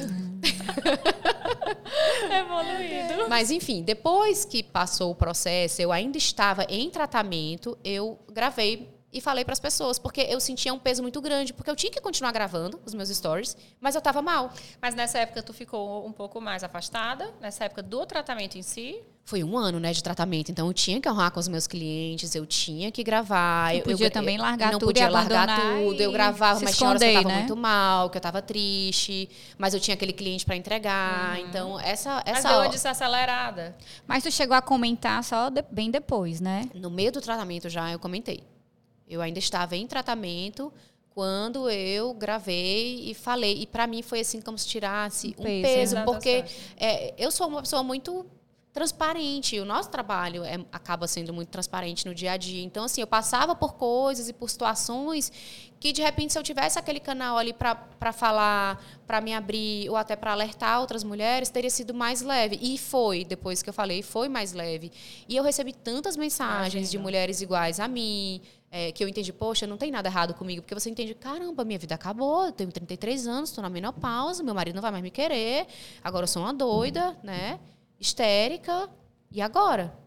Evoluído. Mas enfim, depois que passou o processo, eu ainda estava em tratamento, eu gravei e falei para as pessoas, porque eu sentia um peso muito grande, porque eu tinha que continuar gravando os meus stories, mas eu estava mal. Mas nessa época tu ficou um pouco mais afastada, nessa época do tratamento em si? Foi um ano, né, de tratamento, então eu tinha que honrar com os meus clientes, eu tinha que gravar. Não eu, podia eu, também largar não tudo podia e largar tudo. Eu gravava, mas tinha horas que eu estava né? muito mal, que eu estava triste, mas eu tinha aquele cliente para entregar. Então, essa Mas essa deu uma ó, desacelerada. Mas tu chegou a comentar só de- bem depois, né? no meio do tratamento já eu comentei. Eu ainda estava em tratamento quando eu gravei e falei. E para mim foi assim como se tirasse Um um peso, peso, né? porque é, eu sou uma pessoa muito transparente. O nosso trabalho é- acaba sendo muito transparente no dia a dia. Então, assim, eu passava por coisas e por situações que, de repente, se eu tivesse aquele canal ali para falar, para me abrir ou até para alertar outras mulheres, teria sido mais leve. E foi, depois que eu falei, foi mais leve. E eu recebi tantas mensagens de mulheres iguais a mim, é, que eu entendi, poxa, não tem nada errado comigo, porque você entende, caramba, minha vida acabou, eu tenho 33 anos, estou na menopausa, meu marido não vai mais me querer, agora eu sou uma doida, né? Histérica, e agora?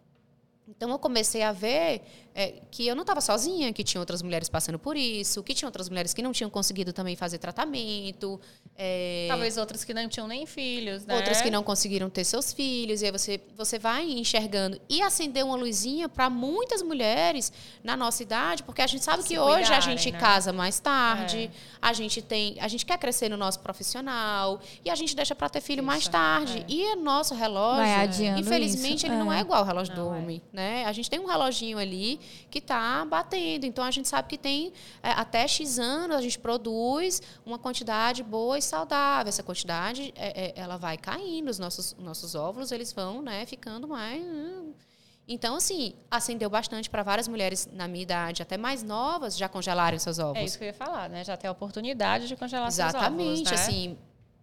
Então eu comecei a ver é, que eu não estava sozinha, que tinha outras mulheres passando por isso, que tinha outras mulheres que não tinham conseguido também fazer tratamento. é, Talvez outras que não tinham nem filhos, né? outras que não conseguiram ter seus filhos, e aí você, você vai enxergando e acender uma luzinha para muitas mulheres na nossa idade, porque a gente sabe Se que hoje a cuidarem, gente né? casa mais tarde, É. a gente tem, a gente quer crescer no nosso profissional e a gente deixa para ter filho mais Isso, tarde. é. E o nosso relógio, infelizmente, isso, ele não é. é igual ao relógio do Não é. homem, né? A gente tem um reloginho ali que está batendo, então a gente sabe que tem é, até X anos a gente produz uma quantidade boa e saudável. Essa quantidade é, é, ela vai caindo, os nossos, nossos óvulos eles vão né, ficando mais. hum. Então, assim, acendeu bastante para várias mulheres na minha idade, até mais novas, já congelaram seus É óvulos. isso que eu ia falar, né? Já tem a oportunidade de congelar Exatamente. seus óvulos, né? Assim,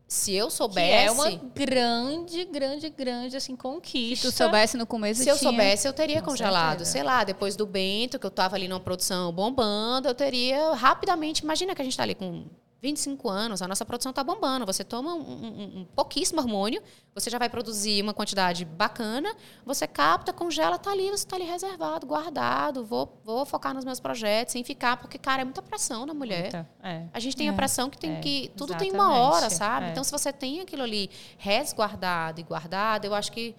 se eu Que soubesse. é uma grande, grande, grande, assim, Se conquista. tu soubesse no começo, Se eu tinha... soubesse, eu teria Com congelado. certeza. Sei lá, depois do Bento, que eu tava ali numa produção bombando, eu teria rapidamente. Imagina que a gente tá ali com 25 anos, a nossa produção tá bombando. Você toma um, um- um pouquíssimo hormônio, você já vai produzir uma quantidade bacana, você capta, congela, tá ali, você tá ali reservado, guardado. Vou, vou focar nos meus projetos sem ficar, porque, cara, é muita pressão na mulher. É. A gente tem a É. pressão que tem É, que. Tudo tem uma hora, sabe? é. Então, se você tem aquilo ali resguardado e guardado, eu acho que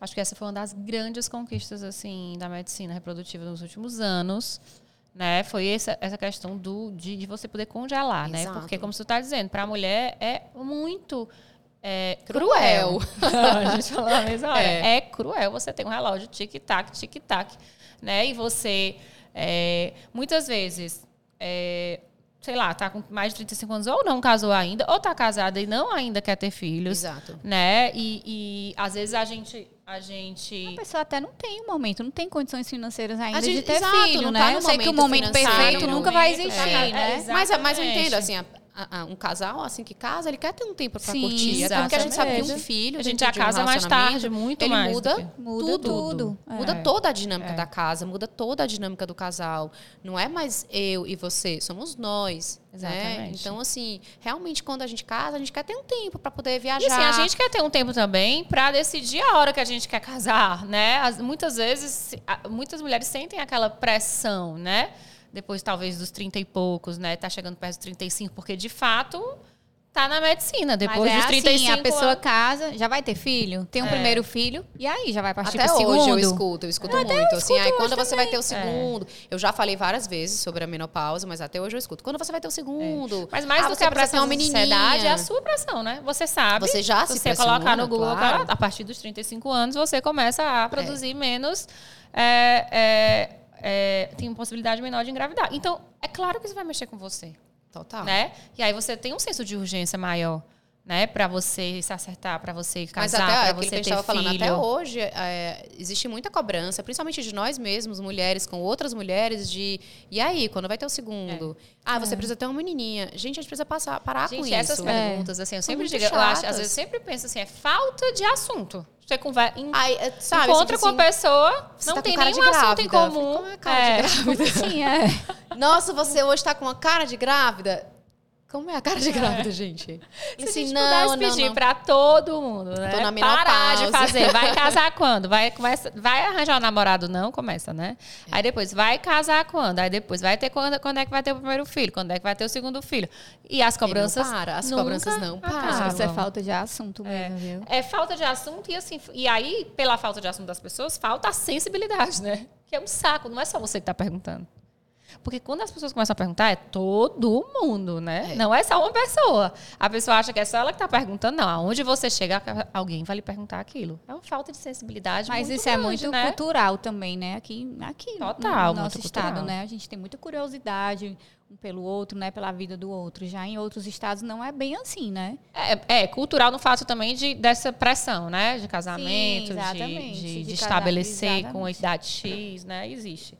Acho que essa foi uma das grandes conquistas assim da medicina reprodutiva nos últimos anos, né? Foi essa, essa questão do de, de você poder congelar, né? Exato. Porque como você está dizendo, para a mulher é muito é, Cruel. cruel. <laughs> a gente falou na mesma hora. É. É. cruel você ter um relógio tic-tac, tic-tac, né? E você é, muitas vezes é, sei lá, tá com mais de 35 anos ou não casou ainda, ou tá casada e não ainda quer ter filhos Exato. né? E, e às vezes a gente a A gente pessoa até não tem um momento, não tem condições financeiras ainda gente- de ter exato, filho, não né? tá eu sei que o momento perfeito nunca vai momento, existir, é, né? é, Mas, mas eu entendo, assim, a- a- a- um casal, assim, que casa, ele quer ter um tempo Sim, curtir. Até porque a gente sabe que um exatamente. filho, a gente já de um casa mais tarde, muito ele mais. muda que- Muda tudo. tudo. É. Muda toda a dinâmica É. da casa, muda toda a dinâmica do casal. Não é mais eu e você, somos nós. Né? Exatamente. Então, assim, realmente, quando a gente casa, a gente quer ter um tempo pra poder viajar. E assim, a gente quer ter um tempo também para decidir a hora que a gente quer casar, né? As- muitas vezes, muitas mulheres sentem aquela pressão, né? Depois, talvez, dos 30 e poucos, né? Tá chegando perto dos 35, porque de fato tá na medicina. Depois Mas é dos 35 assim, a pessoa anos- casa, já vai ter filho, tem um É. primeiro filho, e aí já vai partir Até pro hoje segundo. eu escuto, eu escuto muito. assim, aí quando você vai ter o segundo. Eu já falei várias vezes sobre a menopausa, mas até hoje eu escuto. Quando você vai ter o segundo? Mas mais Ah, do você que a pressão da menininha. sociedade é a sua pressão, né? Você sabe. Você já se você colocar no Google, claro. a partir dos 35 anos, você começa a produzir menos. É, tem uma possibilidade menor de engravidar. Então, é claro que isso vai mexer com você. Total. Né? E aí você tem um senso de urgência maior, né? Pra você se acertar, pra você casar, aquilo você que a gente ter estava falando, filho. até hoje é, existe muita cobrança, principalmente de nós mesmos, mulheres, com outras mulheres, de e aí, quando vai ter o segundo? Ah, você precisa ter uma menininha. Gente, a gente precisa passar, parar com É. Gente, isso. essas perguntas, assim, eu sempre digo, eu acho, às vezes eu sempre penso assim, é falta de assunto. Você conversa, Ai, é, sabe, encontra com a assim, pessoa, você não tá com tem nenhum assunto em comum. Como é cara de É. grávida? <laughs> Sim, é. Nossa, você hoje tá com uma cara de grávida? Como é a cara de grávida, gente? Se Ele a assim, gente não, pudesse não, pedir não. pra todo mundo, né? Tô na Parar de fazer. Vai <laughs> casar quando? Vai, começa, vai arranjar um namorado? Não, começa, né? Aí depois, vai casar quando? Aí depois, vai ter quando, quando é que vai ter o primeiro filho? Quando é que vai ter o segundo filho? E as cobranças para, as nunca cobranças não param. Isso é falta de assunto mesmo, viu? É falta de assunto e assim, e aí, pela falta de assunto das pessoas, falta a sensibilidade, né? Que é um saco, não é só você que tá perguntando. Porque quando as pessoas começam a perguntar, é todo mundo, né? É. Não é só uma pessoa. A pessoa acha que é só ela que tá perguntando. Não, aonde você chega, alguém vai lhe perguntar aquilo. É uma falta de sensibilidade Mas isso é grande, muito né? cultural também, né? Aqui, aqui Total, no nosso estado, cultural. né? A gente tem muita curiosidade um pelo outro, né? Pela vida do outro. Já em outros estados não é bem assim, né? É, é, cultural no fato também de, dessa pressão, né? De casamento, de- exatamente. de, de De casa- estabelecer com exatamente. idade X, né? Existe.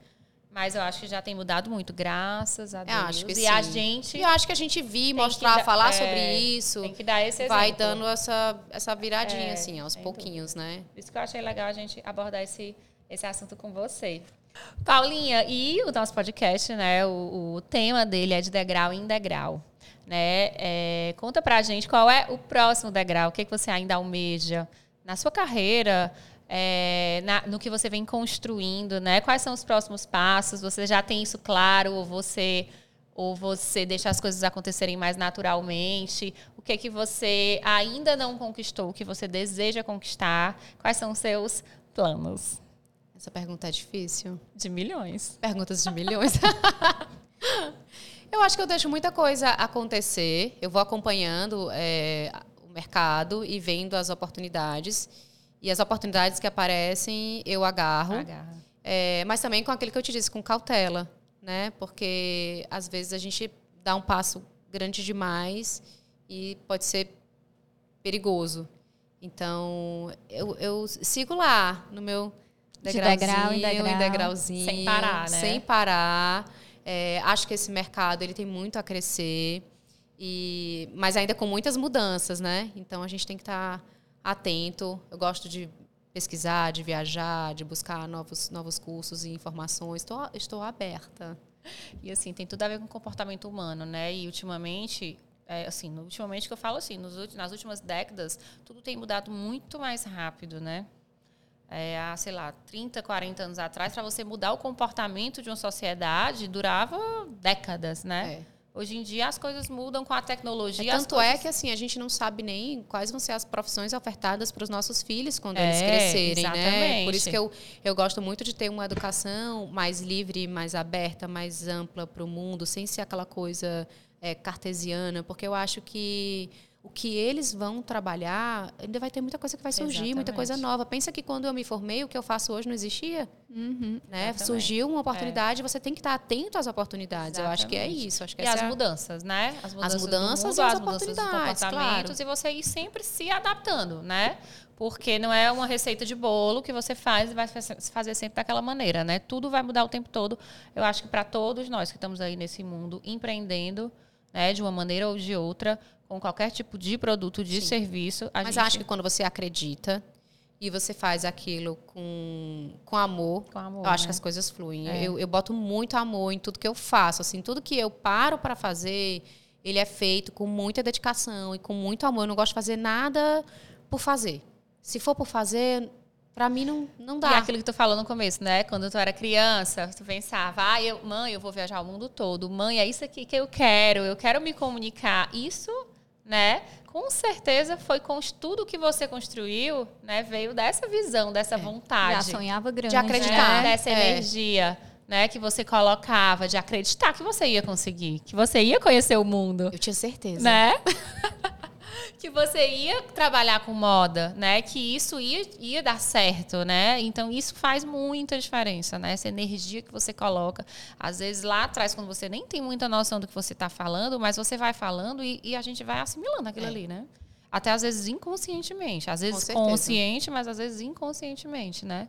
Mas eu acho que já tem mudado muito, graças a Eu Deus. acho que e sim. a gente E eu acho que a gente vir, mostrar, dar- falar é, sobre isso, tem que dar esse vai exemplo. dando essa, essa viradinha, É, assim, aos pouquinhos, né? Por isso que eu achei legal a gente abordar esse, esse assunto com você. Paulinha, e o nosso podcast, né? O, o tema dele é de degrau em degrau. Né? É, conta pra gente qual é o próximo degrau, o que, que você ainda almeja na sua carreira, é, na- no que você vem construindo, né? Quais são os próximos passos? Você já tem isso claro ou você ou você deixa as coisas acontecerem mais naturalmente? O que que você ainda não conquistou, o que você deseja conquistar? Quais são os seus planos? Essa pergunta é difícil. De milhões. Perguntas de milhões. <laughs> eu acho que eu deixo muita coisa acontecer. Eu vou acompanhando é, o mercado e vendo as oportunidades. E as oportunidades que aparecem, eu agarro. Agarra. É, mas também com aquilo que eu te disse, com cautela, né? Porque às vezes a gente dá um passo grande demais e pode ser perigoso. Então, eu, eu sigo lá no meu De degrauzinho, degrau em degrau. degrauzinho, Sem parar, né? Sem parar. É, acho que esse mercado ele tem muito a crescer, e, mas ainda com muitas mudanças, né? Então a gente tem que estar atento. Eu gosto de pesquisar, de viajar, de buscar novos, novos cursos e informações. Estou, estou aberta. E assim, tem tudo a ver com comportamento humano, né? E ultimamente, é, assim, ultimamente que eu falo assim, nos, nas últimas décadas, tudo tem mudado muito mais rápido, né? É, há, sei lá, 30, 40 anos atrás, para você mudar o comportamento de uma sociedade, durava décadas, né? É. Hoje em dia as coisas mudam com a tecnologia. É, tanto é coisas- que assim a gente não sabe nem quais vão ser as profissões ofertadas para os nossos filhos quando É, eles crescerem, né? exatamente. Por isso que eu, eu gosto muito de ter uma educação mais livre, mais aberta, mais ampla para o mundo, sem ser aquela coisa é, cartesiana, porque eu acho que o que eles vão trabalhar ainda vai ter muita coisa que vai surgir, muita coisa Exatamente. nova. Pensa que quando eu me formei, o que eu faço hoje não existia, Uhum. né? Exatamente. Surgiu uma oportunidade, você tem que estar atento às oportunidades. Eu acho que é Exatamente. isso. Acho que E as é mudanças, né? As mudanças, do mudanças mundo, e as as oportunidades, comportamentos e você ir sempre se adaptando, né? Porque não é uma receita de bolo que você faz e vai fa- fazer sempre daquela maneira, né? Tudo vai mudar o tempo todo. Eu acho que para todos nós que estamos aí nesse mundo empreendendo, né, de uma maneira ou de outra, com qualquer tipo de produto, de Sim. serviço, Mas gente acho que quando você acredita e você faz aquilo com, com amor, com amor, eu acho né? que as coisas fluem. É. Eu, eu boto muito amor em tudo que eu faço. Assim, tudo que eu paro para fazer, ele é feito com muita dedicação e com muito amor. Eu não gosto de fazer nada por fazer. Se for por fazer, para mim não, não E dá. aquilo que tu falou no começo, né? Quando tu era criança, tu pensava, ah, eu, mãe, eu vou viajar o mundo todo. Mãe, é isso aqui que eu quero. Eu quero me comunicar. Isso, né? Com certeza foi com tudo que você construiu, né? Veio dessa visão, dessa Já vontade. sonhava grande. De acreditar. né? Dessa É. energia, né? Que você colocava, de acreditar que você ia conseguir, que você ia conhecer o mundo Eu tinha certeza. né? <laughs> <laughs> que você ia trabalhar com moda, né? Que isso ia, ia dar certo, né? Então isso faz muita diferença, né? Essa energia que você coloca. Às vezes lá atrás, quando você nem tem muita noção do que você está falando, mas você vai falando e, e a gente vai assimilando aquilo É. ali, né? Até às vezes inconscientemente. Às vezes consciente, mas às vezes inconscientemente, né?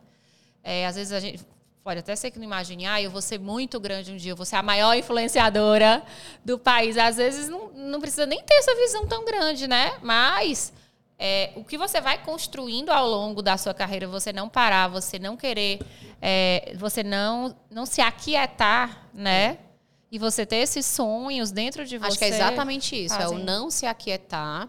É, às vezes a gente pode até ser que não imagine, ah, eu vou ser muito grande um dia, eu vou ser a maior influenciadora do país. Às vezes não, não precisa nem ter essa visão tão grande, né? Mas é, o que você vai construindo ao longo da sua carreira, você não parar, você não querer, é, você não, não se aquietar, né? E você ter esses sonhos dentro de você. Acho que é exatamente isso. É o fazem- não se aquietar.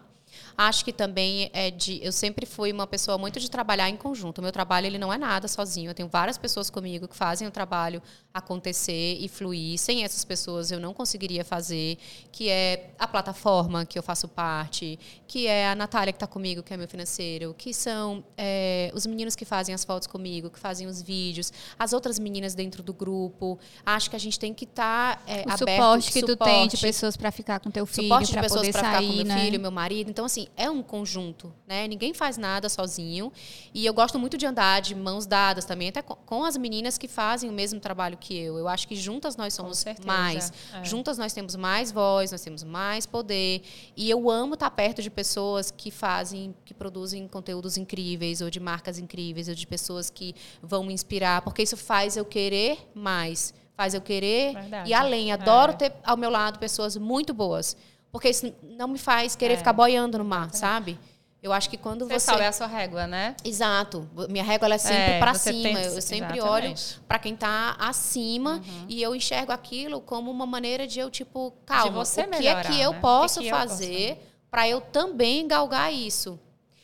Acho que também é de. Eu sempre fui uma pessoa muito de trabalhar em conjunto. O meu trabalho ele não é nada sozinho. Eu tenho várias pessoas comigo que fazem o trabalho acontecer e fluir. Sem essas pessoas eu não conseguiria fazer. Que é a plataforma que eu faço parte, que é a Natália que está comigo, que é meu financeiro, que são é, os meninos que fazem as fotos comigo, que fazem os vídeos, as outras meninas dentro do grupo. Acho que a gente tem que estar é, O aberto. suporte que tu tem de suporte pessoas para ficar com teu filho, suporte de pessoas para ficar com meu né? filho, meu marido. Então, assim, é um conjunto, né? Ninguém faz nada sozinho. E eu gosto muito de andar de mãos dadas também, até com, as meninas que fazem o mesmo trabalho que eu. Eu acho que juntas nós somos mais. é. Juntas nós temos mais voz, nós temos mais poder. E eu amo estar perto de pessoas que fazem, que produzem conteúdos incríveis, ou de marcas incríveis, ou de pessoas que vão me inspirar, porque isso faz eu querer mais. Faz eu querer Verdade. e além. Adoro É. ter ao meu lado pessoas muito boas. Porque isso não me faz querer É. ficar boiando no mar, sabe? Eu acho que quando Você você. sobe a sua régua, né? Exato. Minha régua é sempre É, você cima. tem- eu sempre exatamente. olho para quem tá acima Uhum. e eu enxergo aquilo como uma maneira de eu, tipo, calma, você o que é melhorar, que eu né? Que posso que posso fazer para eu também galgar isso?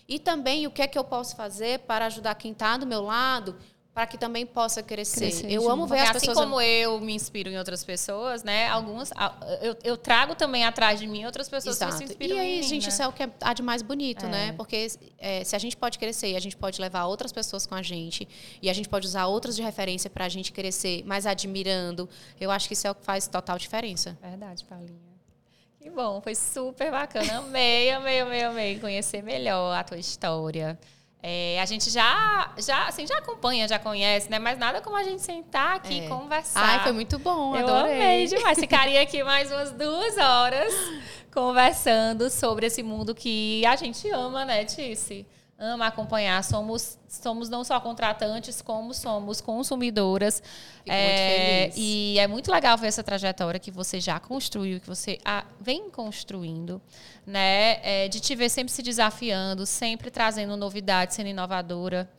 E também o que é que eu posso fazer para ajudar quem tá do meu lado para que também possa crescer. Crescer eu amo ver Porque as assim pessoas como eu me inspiro em outras pessoas, né? Algumas. Eu, eu trago também atrás de mim outras pessoas que se Exato. inspiram E aí, em mim, gente, né? isso é o que há de mais bonito, É. né? Porque é, se a gente pode crescer e a gente pode levar outras pessoas com a gente, e a gente pode usar outras de referência para a gente crescer, mas admirando, eu acho que isso é o que faz total diferença. Verdade, Paulinha. Que bom, foi super bacana. Amei, amei, amei, amei conhecer melhor a tua história. É, a gente já, já, assim, já acompanha, já conhece, né? Mas nada como a gente sentar aqui e É. conversar. Ai, foi muito bom, Eu adorei. amei demais. Ficaria aqui mais umas duas horas conversando sobre esse mundo que a gente ama, né, Tice? Ama acompanhar. Somos, somos não só contratantes, como somos consumidoras. Fico muito feliz. E é muito legal ver essa trajetória que você já construiu, que você ah, vem construindo, né? É, de te ver sempre se desafiando, sempre trazendo novidades, sendo inovadora.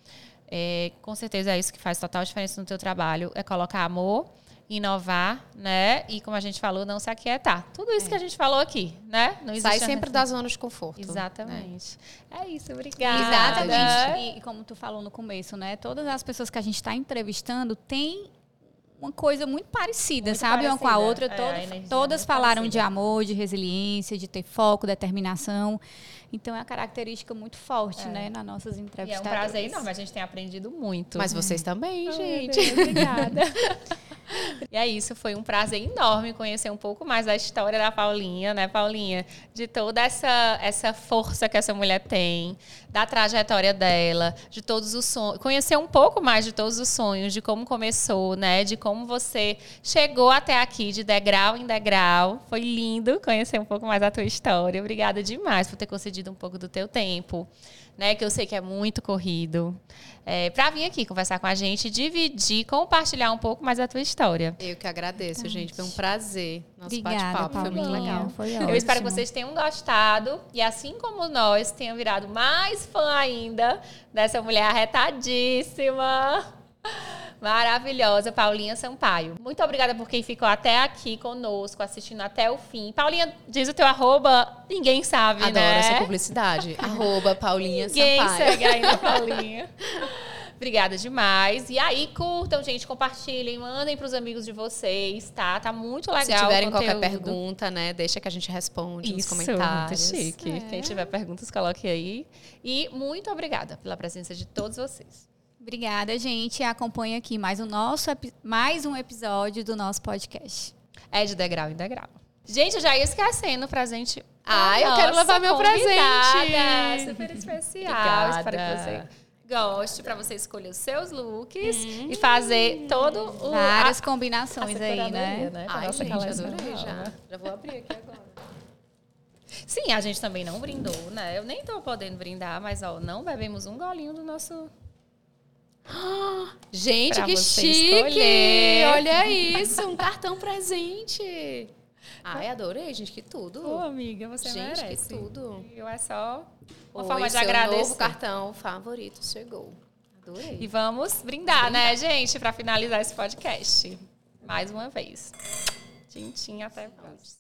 É, com certeza é isso que faz total diferença no teu trabalho, é colocar amor, inovar, né? E como a gente falou, não se aquietar. Tudo isso que a gente falou aqui, né? Não É. Sai sempre da zona de conforto. né? Exatamente. É isso, obrigada. Exatamente. E como tu falou no começo, né? Todas as pessoas que a gente está entrevistando têm uma coisa muito parecida, Muito sabe? Uma com a parecida. outra. É, Todo- a é todas falaram de parecida. amor, de resiliência, de ter foco, determinação. Então é uma característica muito forte, né? Nas nossas E é um entrevistas. prazer enorme, a gente tem aprendido muito. Mas vocês também, gente. Deus, obrigada. <laughs> e é isso, foi um prazer enorme conhecer um pouco mais da história da Paulinha, né, Paulinha? De toda essa, essa força que essa mulher tem, da trajetória dela, de todos os sonhos. Conhecer um pouco mais de todos os sonhos, de como começou, né? De como você chegou até aqui, de degrau em degrau. Foi lindo conhecer um pouco mais da tua história. Obrigada demais por ter concedido um pouco do teu tempo né? Que eu sei que é muito corrido. É, para vir aqui conversar com a gente, dividir, compartilhar um pouco mais da tua história. Eu que agradeço, gente. Foi um prazer. Nosso bate-papo foi muito legal. Foi Eu espero que vocês tenham gostado e, assim como nós, tenham virado mais fã ainda dessa mulher arretadíssima. Maravilhosa, Paulinha Sampaio. Muito obrigada por quem ficou até aqui conosco, assistindo até o fim. Paulinha, diz o teu arroba, ninguém sabe, Adoro né? essa publicidade. <laughs> Arroba Paulinha Ninguém Sampaio. segue ainda <laughs> Paulinha. Obrigada demais. E aí, curtam, gente, compartilhem, mandem para os amigos de vocês, tá? Tá muito legal. Se tiverem qualquer pergunta, né, deixa que a gente responde nos Isso, comentários. muito chique. Quem tiver perguntas, coloque aí. E muito obrigada pela presença de todos vocês. Obrigada, gente. Acompanhe aqui mais, o nosso, mais um episódio do nosso podcast. É de degrau em degrau. Gente, eu já ia esquecendo o presente. Ah, da eu quero levar meu presente. Super especial. Obrigada. Espero que você goste, para você escolher os seus looks e fazer todo o... Várias a- combinações a aí, né? pra Ai, nossa gente, adorei já. Já vou abrir aqui agora. Sim, a gente também não brindou, né? Eu nem tô podendo brindar, mas ó, não bebemos um golinho do nosso. Gente, Pra que chique! escolher. Olha isso, um cartão presente. Ai, adorei, gente, que tudo. Ô, amiga, você gente, merece. que tudo. Eu é só uma Oi, forma de agradecer. novo cartão favorito chegou. Adorei. E vamos brindar, né, gente, para finalizar esse podcast. Mais uma vez. Tchim, até mais.